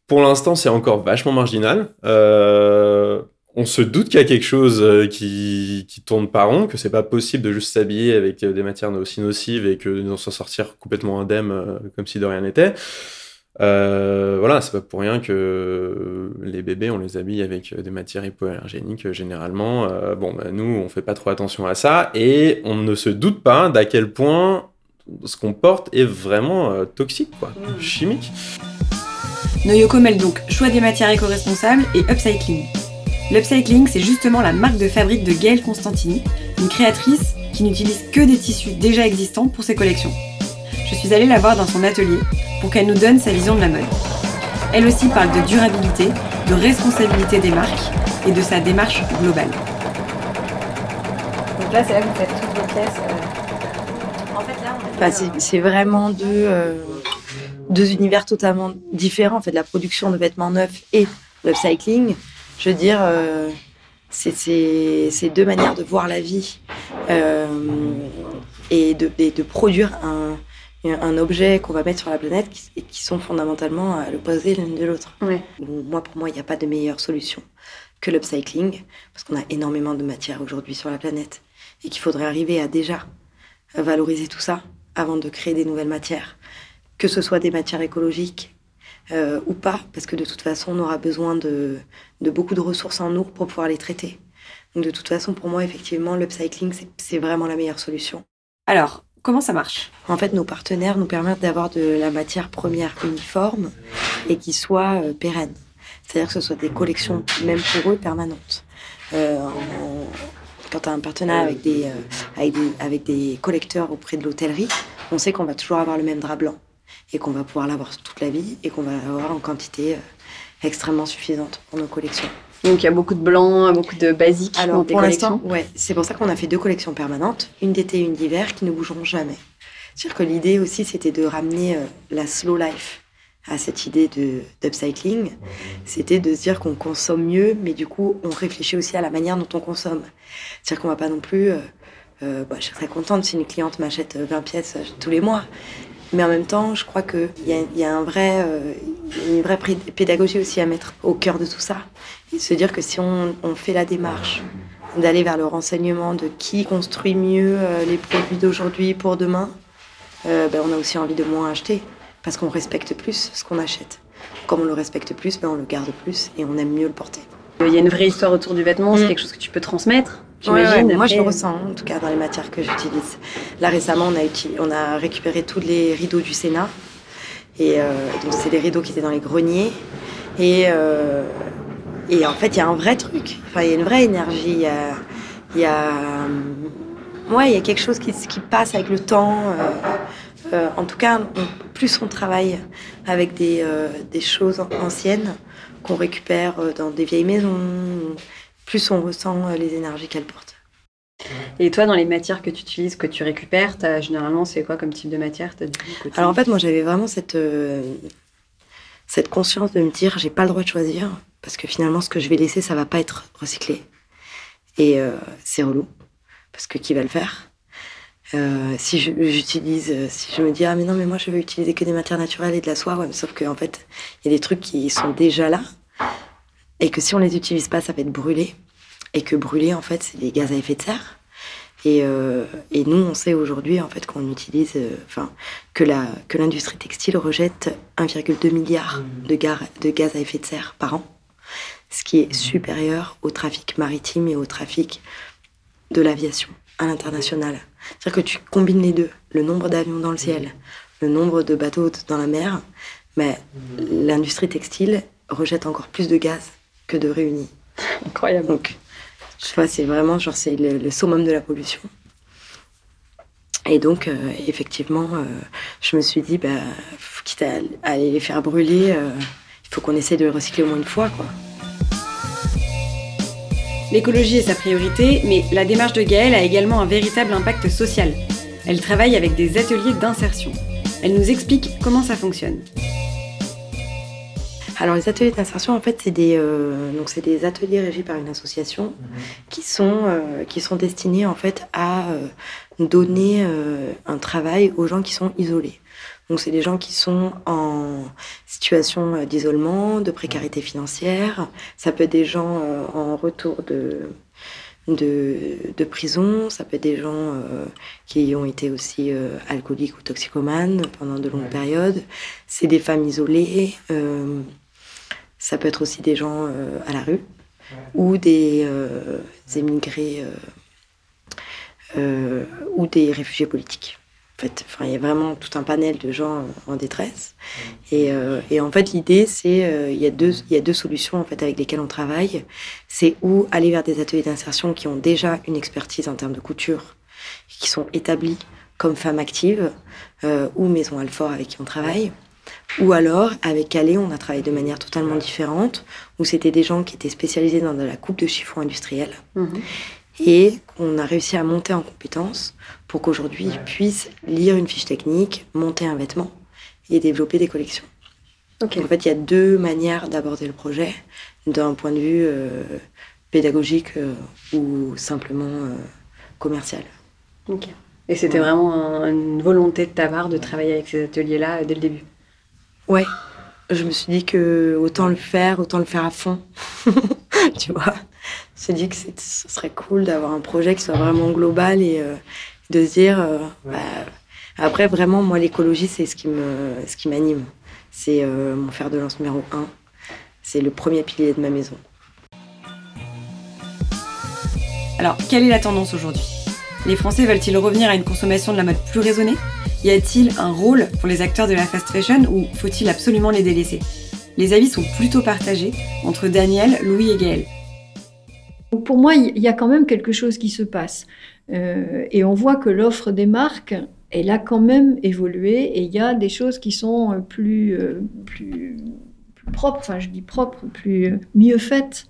Speaker 3: Pour l'instant, c'est encore vachement marginal. Euh, on se doute qu'il y a quelque chose euh, qui, qui tourne pas rond, que c'est pas possible de juste s'habiller avec euh, des matières aussi nocives et que d'en s'en sortir complètement indemne comme si de rien n'était. Euh, voilà, c'est pas pour rien que les bébés, on les habille avec euh, des matières hypoallergéniques euh, généralement. Euh, bon, bah, nous, on fait pas trop attention à ça et on ne se doute pas d'à quel point ce qu'on porte est vraiment euh, toxique, quoi, chimique.
Speaker 8: Noyoko mêle donc choix des matières éco-responsables et upcycling. L'upcycling, c'est justement la marque de fabrique de Gail Constantini, une créatrice qui n'utilise que des tissus déjà existants pour ses collections. Je suis allée la voir dans son atelier pour qu'elle nous donne sa vision de la mode. Elle aussi parle de durabilité, de responsabilité des marques et de sa démarche globale.
Speaker 14: Donc là, c'est là que vous faites toutes vos pièces. euh.
Speaker 8: En fait, là,
Speaker 14: Enfin, c'est- c'est vraiment deux, euh, deux univers totalement différents. En fait, la production de vêtements neufs et l'upcycling. Je veux dire, euh, c'est- c'est c'est deux manières de voir la vie euh, et, de, et de produire un- un objet qu'on va mettre sur la planète qui, et qui sont fondamentalement à l'opposé l'une de l'autre. Bon, Moi, pour moi, il n'y a pas de meilleure solution que l'upcycling, parce qu'on a énormément de matière aujourd'hui sur la planète, et qu'il faudrait arriver à déjà valoriser tout ça avant de créer des nouvelles matières, que ce soit des matières écologiques euh, ou pas, parce que de toute façon, on aura besoin de, de beaucoup de ressources en eau pour pouvoir les traiter. Donc de toute façon, pour moi, effectivement, l'upcycling, c'est- c'est vraiment la meilleure solution.
Speaker 8: Alors, comment ça marche?
Speaker 14: En fait, nos partenaires nous permettent d'avoir de la matière première uniforme et qui soit euh, pérenne. C'est-à-dire que ce soit des collections, même pour eux, permanentes. Euh, quand tu as un partenariat avec des, euh, avec, des, avec des collecteurs auprès de l'hôtellerie, on sait qu'on va toujours avoir le même drap blanc et qu'on va pouvoir l'avoir toute la vie et qu'on va l'avoir en quantité extrêmement suffisante pour nos collections.
Speaker 8: Donc il y a beaucoup de blancs, beaucoup de basiques
Speaker 14: Alors
Speaker 8: dans tes
Speaker 14: pour l'instant,
Speaker 8: collections.
Speaker 14: ouais, c'est pour ça qu'on a fait deux collections permanentes, une d'été et une d'hiver, qui ne bougeront jamais. C'est-à-dire que l'idée aussi, c'était de ramener euh, la slow life à cette idée de d'upcycling. C'était de se dire qu'on consomme mieux, mais du coup, on réfléchit aussi à la manière dont on consomme. C'est-à-dire qu'on va pas non plus. euh, euh, bah, je serais contente si une cliente m'achète euh, 20 pièces tous les mois. Mais en même temps, je crois qu'il y a, y a un vrai, euh, une vraie pédagogie aussi à mettre au cœur de tout ça. Et se dire que si on, on fait la démarche d'aller vers le renseignement de qui construit mieux euh, les produits d'aujourd'hui pour demain, euh, ben, on a aussi envie de moins acheter. Parce qu'on respecte plus ce qu'on achète. Comme on le respecte plus, ben, on le garde plus et on aime mieux le porter.
Speaker 8: Il y a une vraie histoire autour du vêtement, c'est quelque chose que tu peux transmettre.
Speaker 14: Ouais,
Speaker 8: J'imagine.
Speaker 14: ouais, moi, je le ressens, en tout cas, dans les matières que j'utilise. Là, récemment, on a, uti- on a récupéré tous les rideaux du Sénat. Et euh, donc, c'est des rideaux qui étaient dans les greniers. Et, euh, et en fait, il y a un vrai truc. Enfin, il y a une vraie énergie. Il y a, il y a, euh, ouais, il y a quelque chose qui, qui passe avec le temps. euh, euh, en tout cas, on- plus on travaille avec des, euh, des choses anciennes qu'on récupère dans des vieilles maisons, plus on ressent euh, les énergies qu'elles portent.
Speaker 8: Et toi, dans les matières que tu utilises, que tu récupères, t'as- généralement, c'est quoi comme type de matière dit que
Speaker 14: Alors en fait, moi j'avais vraiment cette, euh, cette conscience de me dire j'ai pas le droit de choisir parce que finalement ce que je vais laisser ça va pas être recyclé. Et euh, c'est relou parce que qui va le faire? Euh, si je- j'utilise, si je me dis ah mais non mais moi je veux utiliser que des matières naturelles et de la soie, ouais, mais sauf qu'en fait il y a des trucs qui sont déjà là et que si on les utilise pas ça va être brûlé. Et que brûler en fait c'est des gaz à effet de serre. Et, euh, et nous on sait aujourd'hui en fait qu'on utilise, euh, enfin que la que l'industrie textile rejette 1,2 milliard de, gar- de gaz à effet de serre par an, ce qui est supérieur au trafic maritime et au trafic de l'aviation à l'international. C'est-à-dire que tu combines les deux, le nombre d'avions dans le ciel, le nombre de bateaux dans la mer, mais l'industrie textile rejette encore plus de gaz que de réunis.
Speaker 8: Incroyable.
Speaker 14: Donc, je vois, c'est vraiment genre c'est le, le summum de la pollution. Et donc, euh, effectivement, euh, je me suis dit, bah, quitte à, à aller les faire brûler, euh, il faut qu'on essaie de les recycler au moins une fois, quoi.
Speaker 8: L'écologie est sa priorité, mais la démarche de Gaëlle a également un véritable impact social. Elle travaille avec des ateliers d'insertion. Elle nous explique comment ça fonctionne.
Speaker 14: Alors les ateliers d'insertion, en fait, c'est des, euh, donc c'est des ateliers régis par une association qui sont, euh, qui sont destinés en fait à euh, donner euh, un travail aux gens qui sont isolés. Donc c'est des gens qui sont en situation d'isolement, de précarité financière. Ça peut être des gens euh, en retour de, de, de prison. Ça peut être des gens euh, qui ont été aussi euh, alcooliques ou toxicomanes pendant de longues périodes. C'est des femmes isolées. euh, ça peut être aussi des gens euh, à la rue ou des euh, émigrés euh, ou des réfugiés politiques. En fait, il y a vraiment tout un panel de gens en détresse. Et, en fait, l'idée, c'est il y a deux y a deux solutions en fait avec lesquelles on travaille. C'est ou aller vers des ateliers d'insertion qui ont déjà une expertise en termes de couture, qui sont établis comme femmes actives, ou Maison Alfort avec qui on travaille. Ou alors, avec Calais, on a travaillé de manière totalement différente, où c'était des gens qui étaient spécialisés dans de la coupe de chiffon industrielle et qu'on a réussi à monter en compétences pour qu'aujourd'hui ils puissent lire une fiche technique, monter un vêtement et développer des collections. Donc, en fait, il y a deux manières d'aborder le projet, d'un point de vue euh, pédagogique euh, ou simplement euh, commercial.
Speaker 8: Ok. Et c'était vraiment un- une volonté de ta part de travailler avec ces ateliers-là dès le début?
Speaker 14: Ouais, je me suis dit que autant le faire, autant le faire à fond. tu vois, je me suis dit que ce serait cool d'avoir un projet qui soit vraiment global et euh, de se dire. euh, bah, après, vraiment, moi, l'écologie, c'est ce qui me, ce qui m'anime. C'est euh, mon fer de lance numéro un. C'est le premier pilier de ma maison.
Speaker 8: Alors, quelle est la tendance aujourd'hui? Les Français veulent-ils revenir à une consommation de la mode plus raisonnée? Y a-t-il un rôle pour les acteurs de la fast fashion ou faut-il absolument les délaisser? Les avis sont plutôt partagés entre Daniel, Louis et Gaël.
Speaker 13: Pour moi, il y a quand même quelque chose qui se passe. Euh, et on voit que l'offre des marques, elle a quand même évolué et il y a des choses qui sont plus, euh, plus, propres, enfin je dis propres, plus mieux faites,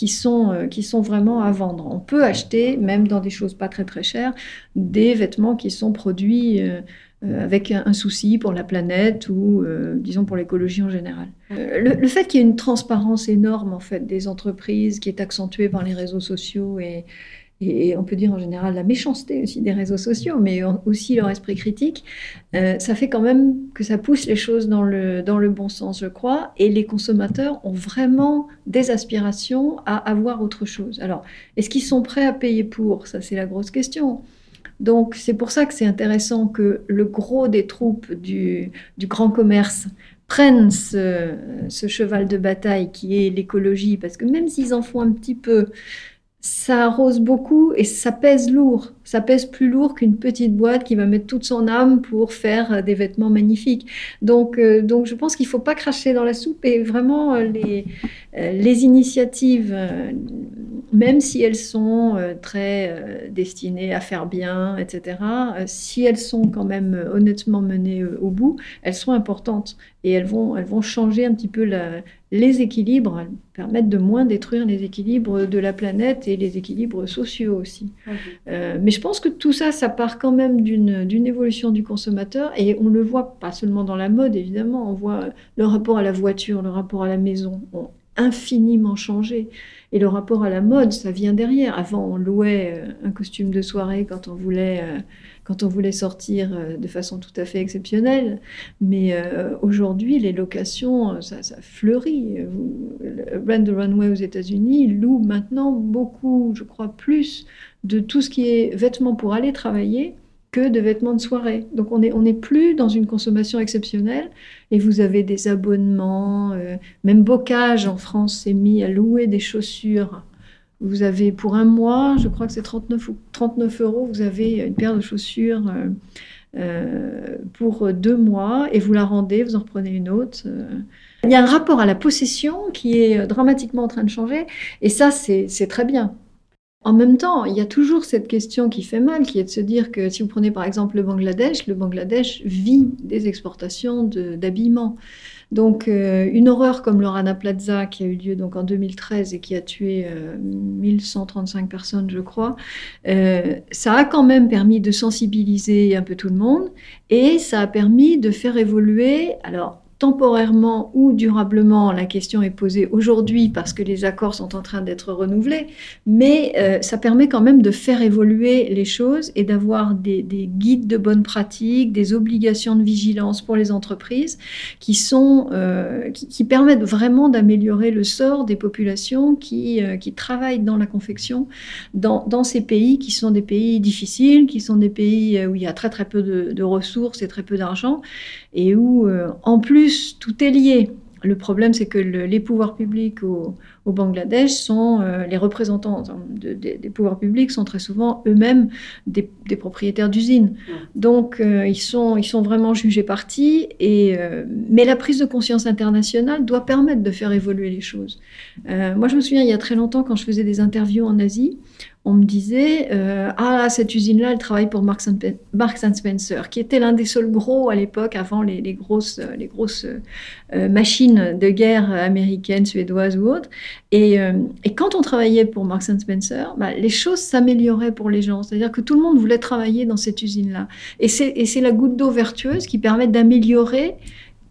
Speaker 13: qui sont, euh, qui sont vraiment à vendre. On peut acheter, même dans des choses pas très très chères, des vêtements qui sont produits euh, euh, avec un, souci pour la planète ou, disons, pour l'écologie en général. Le, le fait qu'il y ait une transparence énorme, en fait, des entreprises, qui est accentuée par les réseaux sociaux et, et on peut dire en général la méchanceté aussi des réseaux sociaux, mais aussi leur esprit critique, euh, ça fait quand même que ça pousse les choses dans le, dans le bon sens, je crois, et les consommateurs ont vraiment des aspirations à avoir autre chose. Alors, est-ce qu'ils sont prêts à payer pour? Ça, c'est la grosse question. Donc, c'est pour ça que c'est intéressant que le gros des troupes du, du grand commerce prennent ce, ce cheval de bataille qui est l'écologie, parce que même s'ils en font un petit peu, ça arrose beaucoup et ça pèse lourd. Ça pèse plus lourd qu'une petite boîte qui va mettre toute son âme pour faire euh, des vêtements magnifiques. Donc, euh, donc je pense qu'il faut pas cracher dans la soupe et vraiment euh, les, euh, les initiatives, même si elles sont euh, très euh, destinées à faire bien, etc., euh, si elles sont quand même honnêtement menées au bout, elles sont importantes et elles vont, elles vont changer un petit peu la- les équilibres, elles permettent de moins détruire les équilibres de la planète et les équilibres sociaux aussi. Euh, mais je pense que tout ça, ça part quand même d'une d'une évolution du consommateur et on le voit pas seulement dans la mode, évidemment, on voit le rapport à la voiture, le rapport à la maison ont infiniment changé. Et le rapport à la mode, ça vient derrière. Avant, on louait euh, un costume de soirée quand on voulait, euh, quand on voulait sortir euh, de façon tout à fait exceptionnelle. Mais aujourd'hui, les locations, ça, fleurit. Rent the Runway aux États-Unis loue maintenant beaucoup, je crois, plus de tout ce qui est vêtements pour aller travailler que de vêtements de soirée. Donc on n'est on plus dans une consommation exceptionnelle et vous avez des abonnements, euh, même Bocage en France s'est mis à louer des chaussures. Vous avez pour un mois, je crois que c'est 39, ou 39 euros, vous avez une paire de chaussures euh, euh, pour deux mois et vous la rendez, vous en reprenez une autre. Il y a un rapport à la possession qui est dramatiquement en train de changer et ça c'est très bien. En même temps, il y a toujours cette question qui fait mal, qui est de se dire que si vous prenez par exemple le Bangladesh, le Bangladesh vit des exportations d'habillement. Donc euh, une horreur comme le Rana Plaza qui a eu lieu donc en 2013 et qui a tué euh, 1135 personnes, je crois, euh, ça a quand même permis de sensibiliser un peu tout le monde et ça a permis de faire évoluer, alors temporairement ou durablement, la question est posée aujourd'hui parce que les accords sont en train d'être renouvelés, mais euh, ça permet quand même de faire évoluer les choses et d'avoir des, des guides de bonne pratique, des obligations de vigilance pour les entreprises qui, sont, euh, qui, qui permettent vraiment d'améliorer le sort des populations qui, euh, qui travaillent dans la confection dans, dans ces pays qui sont des pays difficiles, qui sont des pays euh, où il y a très très peu de, de ressources et très peu d'argent, et où euh, en plus tout est lié. Le problème, c'est que le- les pouvoirs publics au, au Bangladesh sont euh, les représentants de- de- des pouvoirs publics sont très souvent eux-mêmes des, des propriétaires d'usines. Donc euh, ils sont ils sont vraiment jugés partis. Et euh, mais la prise de conscience internationale doit permettre de faire évoluer les choses. Moi, je me souviens il y a très longtemps quand je faisais des interviews en Asie, on me disait euh, ah cette usine-là, elle travaille pour Marks and, Marks and Spencer, qui était l'un des seuls gros à l'époque avant les, les grosses les grosses euh, machines de guerre américaines, suédoises ou autres. Et, euh, et quand on travaillait pour Marks Spencer, bah, les choses s'amélioraient pour les gens. C'est-à-dire que tout le monde voulait travailler dans cette usine-là. Et c'est la goutte d'eau vertueuse qui permet d'améliorer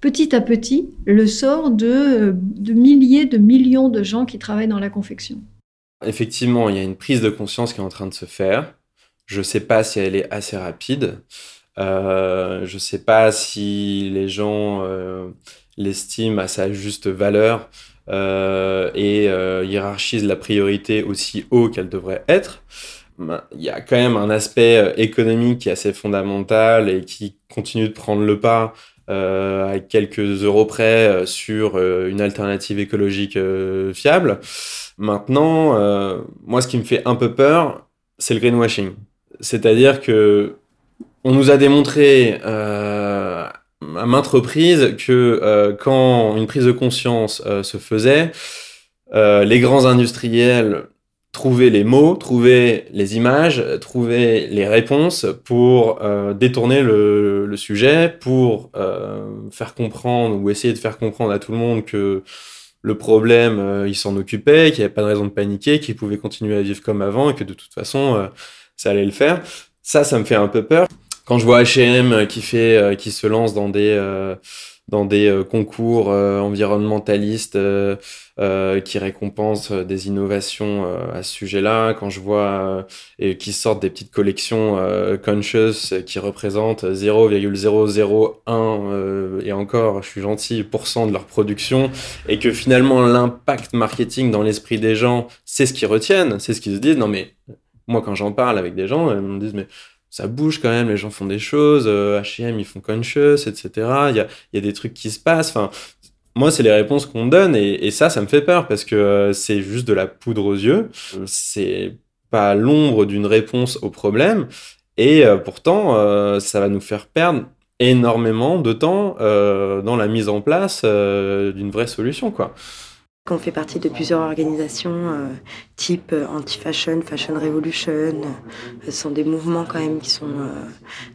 Speaker 13: petit à petit le sort de, de milliers, de millions de gens qui travaillent dans la confection.
Speaker 3: Effectivement, il y a une prise de conscience qui est en train de se faire. Je sais pas si elle est assez rapide. Euh, je sais pas si les gens euh, l'estiment à sa juste valeur euh, et euh, hiérarchisent la priorité aussi haut qu'elle devrait être. Ben, Il y a quand même un aspect euh, économique qui est assez fondamental et qui continue de prendre le pas euh, à quelques euros près sur une alternative écologique fiable. Maintenant, moi, ce qui me fait un peu peur, c'est le greenwashing. C'est-à-dire que on nous a démontré à maintes reprises que euh, quand une prise de conscience euh, se faisait, euh, les grands industriels trouvaient les mots, trouvaient les images, trouvaient les réponses pour détourner le, sujet, pour faire comprendre ou essayer de faire comprendre à tout le monde que le problème, euh, il s'en occupait, qu'il n'y avait pas de raison de paniquer, qu'il pouvait continuer à vivre comme avant et que de toute façon, ça allait le faire. Ça, ça me fait un peu peur. Quand je vois H&M qui fait, euh, qui se lance dans des euh, dans des euh, concours environnementalistes qui récompensent des innovations à ce sujet-là, quand je vois et qui sortent des petites collections conscious qui représentent 0,001 euh, et encore, je suis gentil, pour cent de leur production, et que finalement l'impact marketing dans l'esprit des gens, c'est ce qu'ils retiennent, c'est ce qu'ils se disent. Non mais moi quand j'en parle avec des gens, ils me disent mais ça bouge quand même, les gens font des choses, H&M ils font conscious, etc. Il y a, il y a des trucs qui se passent. Enfin, moi, c'est les réponses qu'on donne et, et ça, ça me fait peur parce que euh, c'est juste de la poudre aux yeux. Euh, C'est pas l'ombre d'une réponse au problème et euh, pourtant, euh, ça va nous faire perdre énormément de temps euh, dans la mise en place d'une vraie solution, quoi.
Speaker 14: On fait partie de plusieurs organisations euh, type euh, Anti-Fashion, Fashion Revolution. Euh, ce sont des mouvements quand même qui sont euh,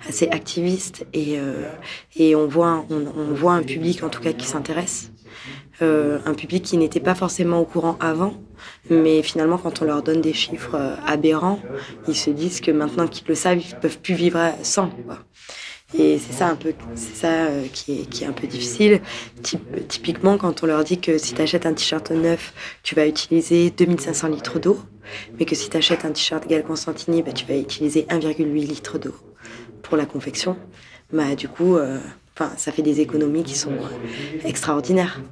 Speaker 14: assez activistes et, euh, et on, voit, on, on voit un public en tout cas qui s'intéresse. Euh, un public qui n'était pas forcément au courant avant, mais finalement quand on leur donne des chiffres aberrants, ils se disent que maintenant qu'ils le savent, ils peuvent plus vivre sans. Quoi. Et c'est ça un peu, c'est ça euh, qui, est, qui est un peu difficile. Typ- typiquement, quand on leur dit que si tu achètes un t-shirt neuf, tu vas utiliser 2500 litres d'eau, mais que si tu achètes un t-shirt Gal Constantini, bah, tu vas utiliser 1,8 litre d'eau pour la confection. Bah, du coup, euh, ça fait des économies qui sont euh, extraordinaires.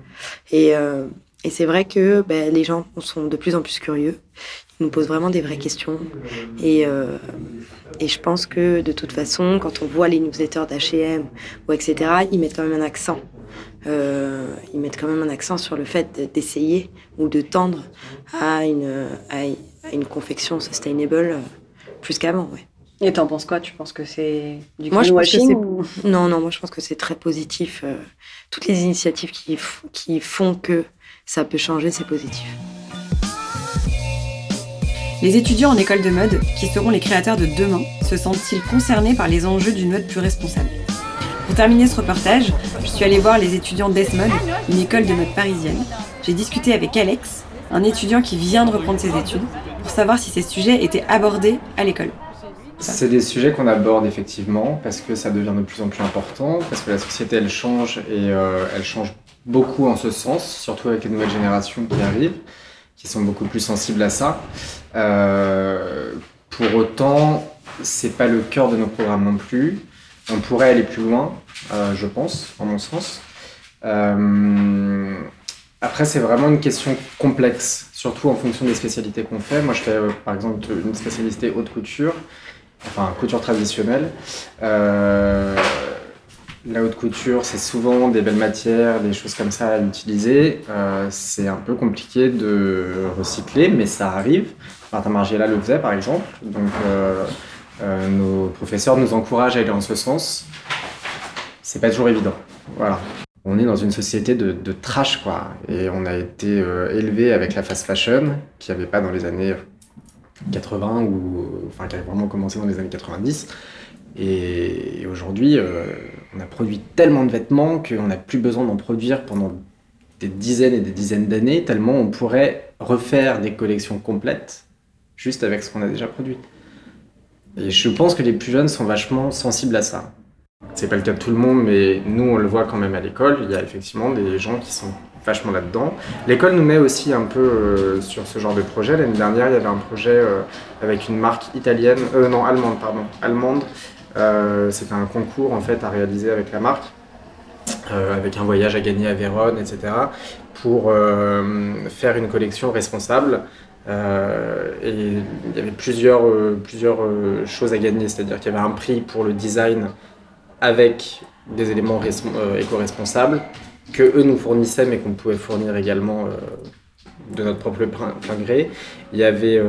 Speaker 14: Et, euh, et c'est vrai que bah, les gens sont de plus en plus curieux. Nous posent vraiment des vraies questions. Et, euh, et je pense que de toute façon, quand on voit les newsletters d'H&M ou etc., ils mettent quand même un accent. Euh, ils mettent quand même un accent sur le fait de- d'essayer ou de tendre à une, à, à une confection sustainable euh, plus qu'avant. Ouais.
Speaker 8: Et t'en penses quoi? Tu penses que c'est du
Speaker 14: Moi, je pense que
Speaker 8: ou-
Speaker 14: Non, non, moi, je pense que c'est très positif. toutes les initiatives qui, qui font que ça peut changer, c'est positif.
Speaker 8: Les étudiants en école de mode, qui seront les créateurs de demain, se sentent-ils concernés par les enjeux d'une mode plus responsable Pour terminer ce reportage, je suis allée voir les étudiants d'Esmod, une école de mode parisienne. J'ai discuté avec Alex, un étudiant qui vient de reprendre ses études, pour savoir si ces sujets étaient abordés à l'école.
Speaker 15: C'est des sujets qu'on aborde effectivement parce que ça devient de plus en plus important, parce que la société elle change et euh, elle change beaucoup en ce sens, surtout avec les nouvelles générations qui arrivent, qui sont beaucoup plus sensibles à ça. Euh, pour autant, c'est pas le cœur de nos programmes non plus. On pourrait aller plus loin, euh, je pense, en mon sens. Euh, après, c'est vraiment une question complexe, surtout en fonction des spécialités qu'on fait. Moi, je fais par exemple une spécialité haute couture, enfin couture traditionnelle. La haute couture, c'est souvent des belles matières, des choses comme ça à utiliser. C'est un peu compliqué de recycler, mais ça arrive. Martin Margiela le faisait, par exemple. Donc, euh, euh, nos professeurs nous encouragent à aller en ce sens. C'est pas toujours évident. Voilà. On est dans une société de, de trash, quoi. Et on a été euh, élevé avec la fast fashion, qui n'y avait pas dans les années 80, ou enfin qui a vraiment commencé dans les années 90. Et aujourd'hui, on a produit tellement de vêtements qu'on n'a plus besoin d'en produire pendant des dizaines et des dizaines d'années, tellement on pourrait refaire des collections complètes juste avec ce qu'on a déjà produit. Et je pense que les plus jeunes sont vachement sensibles à ça. C'est pas le cas de tout le monde, mais nous on le voit quand même à l'école. Il y a effectivement des gens qui sont vachement là-dedans. L'école nous met aussi un peu euh, sur ce genre de projet. L'année dernière, il y avait un projet euh, avec une marque italienne, euh, non, allemande, pardon, allemande. Euh, C'était un concours en fait à réaliser avec la marque, avec un voyage à gagner à Vérone, etc. pour faire une collection responsable. Euh, et il y avait plusieurs, euh, plusieurs euh, choses à gagner, c'est-à-dire qu'il y avait un prix pour le design avec des éléments euh, éco-responsables que eux nous fournissaient mais qu'on pouvait fournir également de notre propre plein, gré. Il y avait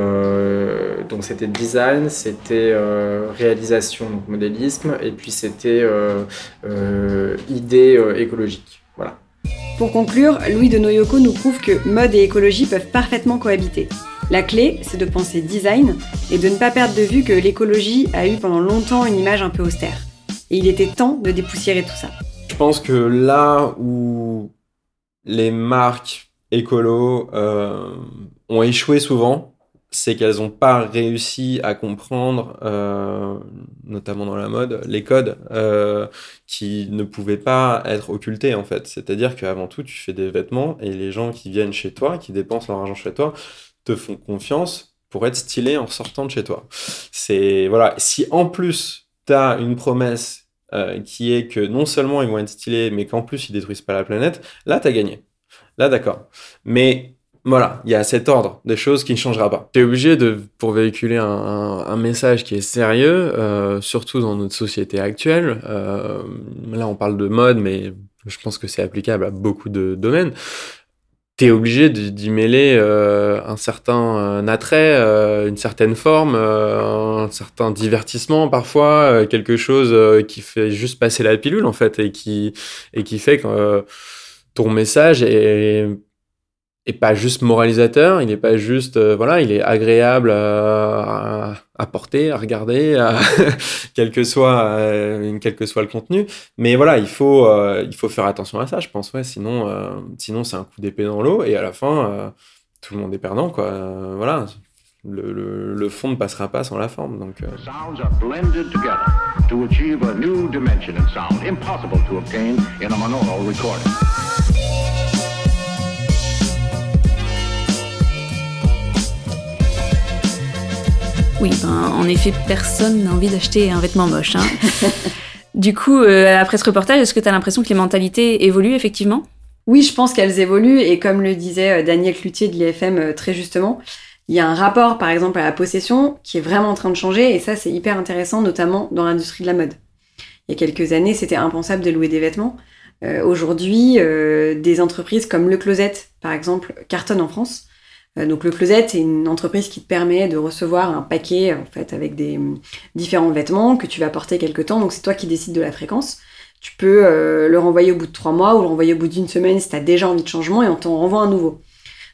Speaker 15: donc c'était design, c'était réalisation, donc modélisme, et puis c'était idée écologique.
Speaker 8: Pour conclure, Louis de Noyoko nous prouve que mode et écologie peuvent parfaitement cohabiter. La clé, c'est de penser design et de ne pas perdre de vue que l'écologie a eu pendant longtemps une image un peu austère. Et il était temps de dépoussiérer tout ça.
Speaker 3: Je pense que là où les marques écolo euh, ont échoué souvent, c'est qu'elles n'ont pas réussi à comprendre, euh, notamment dans la mode, les codes euh, qui ne pouvaient pas être occultés en fait. C'est-à-dire qu'avant tout, tu fais des vêtements et les gens qui viennent chez toi, qui dépensent leur argent chez toi, te font confiance pour être stylés en sortant de chez toi. C'est voilà. Si en plus tu as une promesse euh, qui est que non seulement ils vont être stylés, mais qu'en plus ils détruisent pas la planète, là t'as gagné. Là d'accord. Mais voilà, il y a cet ordre des choses qui ne changera pas. Tu es obligé de, pour véhiculer un, message qui est sérieux, euh, surtout dans notre société actuelle, euh, là on parle de mode, mais je pense que c'est applicable à beaucoup de domaines. T'es obligé de- d'y mêler euh, un certain attrait, une certaine forme, un certain divertissement parfois, quelque chose qui fait juste passer la pilule en fait et qui, et qui fait que ton message est, est pas juste moralisateur, il est pas juste, euh, voilà, il est agréable à, à, porter, à regarder, à- quel, que soit, euh, quel que soit le contenu. Mais voilà, il faut, euh, il faut faire attention à ça, je pense, ouais, sinon, euh, sinon c'est un coup d'épée dans l'eau et à la fin, euh, tout le monde est perdant, quoi. Voilà, le, le, le fond ne passera pas sans la forme, donc.
Speaker 16: Sounds
Speaker 7: Oui, ben, en effet, personne n'a envie d'acheter un vêtement moche. hein. du coup, euh, après ce reportage, est-ce que tu as l'impression que les mentalités évoluent effectivement?
Speaker 8: Oui, je pense qu'elles évoluent et comme le disait euh, Daniel Cloutier de l'IFM euh, très justement, il y a un rapport par exemple à la possession qui est vraiment en train de changer et ça c'est hyper intéressant notamment dans l'industrie de la mode. Il y a quelques années, c'était impensable de louer des vêtements. Euh, Aujourd'hui, euh, des entreprises comme Le Closet par exemple cartonnent en France. Euh, donc Le Closet est une entreprise qui te permet de recevoir un paquet en fait avec des hum, différents vêtements que tu vas porter quelque temps. Donc c'est toi qui décides de la fréquence. Tu peux euh, le renvoyer au bout de trois mois ou le renvoyer au bout d'une semaine si tu as déjà envie de changement et on t'en renvoie un nouveau.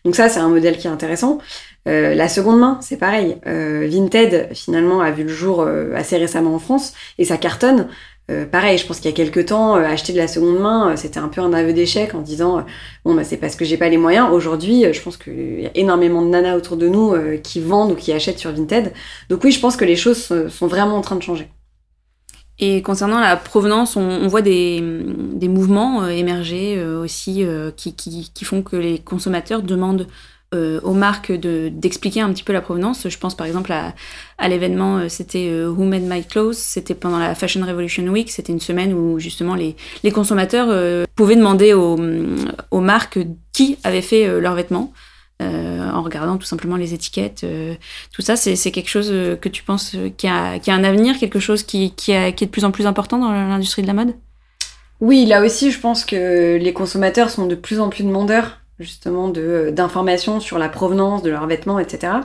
Speaker 8: Donc ça, c'est un modèle qui est intéressant. Euh, la seconde main, c'est pareil. Euh, Vinted, finalement, a vu le jour assez récemment en France et ça cartonne. Euh, pareil, je pense qu'il y a quelques temps, euh, acheter de la seconde main, euh, c'était un peu un aveu d'échec en disant bon bah c'est parce que j'ai pas les moyens. Aujourd'hui, je pense qu'il y a énormément de nanas autour de nous qui vendent ou qui achètent sur Vinted. Donc oui, je pense que les choses sont vraiment en train de changer.
Speaker 7: Et concernant la provenance, on, voit des, des mouvements émerger aussi qui, qui font que les consommateurs demandent euh, aux marques de- d'expliquer un petit peu la provenance. Je pense par exemple à, à l'événement, euh, c'était euh, Who Made My Clothes, c'était pendant la Fashion Revolution Week, c'était une semaine où justement les, les consommateurs euh, pouvaient demander aux, aux marques qui avait fait euh, leurs vêtements. euh, en regardant tout simplement les étiquettes, tout ça, c'est quelque chose que tu penses qui a, qui a un avenir, quelque chose qui, qui, a- qui est de plus en plus important dans l'industrie de la mode?
Speaker 8: Oui, là aussi, je pense que les consommateurs sont de plus en plus demandeurs justement de d'informations sur la provenance de leurs vêtements, etc.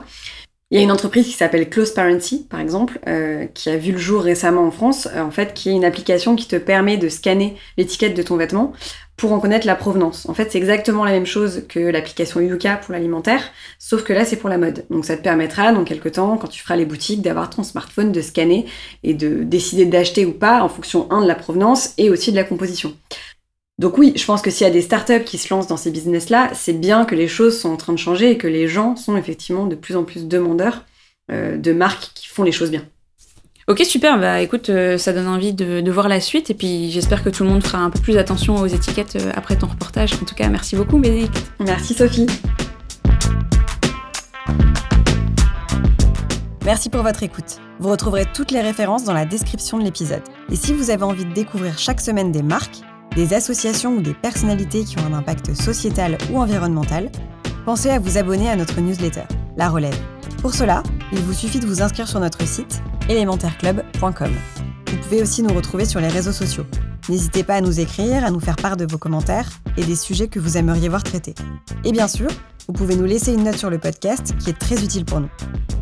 Speaker 8: Il y a une entreprise qui s'appelle Close Parency, par exemple, euh, qui a vu le jour récemment en France, euh, en fait, qui est une application qui te permet de scanner l'étiquette de ton vêtement pour en connaître la provenance. En fait, c'est exactement la même chose que l'application Yuka pour l'alimentaire, sauf que là, c'est pour la mode. Donc, ça te permettra, dans quelques temps, quand tu feras les boutiques, d'avoir ton smartphone, de scanner et de décider d'acheter ou pas en fonction, un, de la provenance et aussi de la composition. Donc oui, je pense que s'il y a des startups qui se lancent dans ces business-là, c'est bien que les choses sont en train de changer et que les gens sont effectivement de plus en plus demandeurs euh, de marques qui font les choses bien.
Speaker 7: Ok, super. Bah écoute, euh, ça donne envie de, de voir la suite. Et puis j'espère que tout le monde fera un peu plus attention aux étiquettes euh, après ton reportage. En tout cas, merci beaucoup, Bénédicte.
Speaker 6: Merci, Sophie. Merci pour votre écoute. Vous retrouverez toutes les références dans la description de l'épisode. Et si vous avez envie de découvrir chaque semaine des marques, des associations ou des personnalités qui ont un impact sociétal ou environnemental, pensez à vous abonner à notre newsletter, La Relève. Pour cela, il vous suffit de vous inscrire sur notre site élémentaireclub.com. Vous pouvez aussi nous retrouver sur les réseaux sociaux. N'hésitez pas à nous écrire, à nous faire part de vos commentaires et des sujets que vous aimeriez voir traités. Et bien sûr, vous pouvez nous laisser une note sur le podcast qui est très utile pour nous.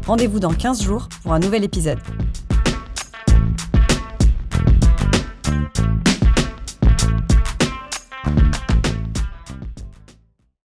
Speaker 6: Rendez-vous dans 15 jours pour un nouvel épisode.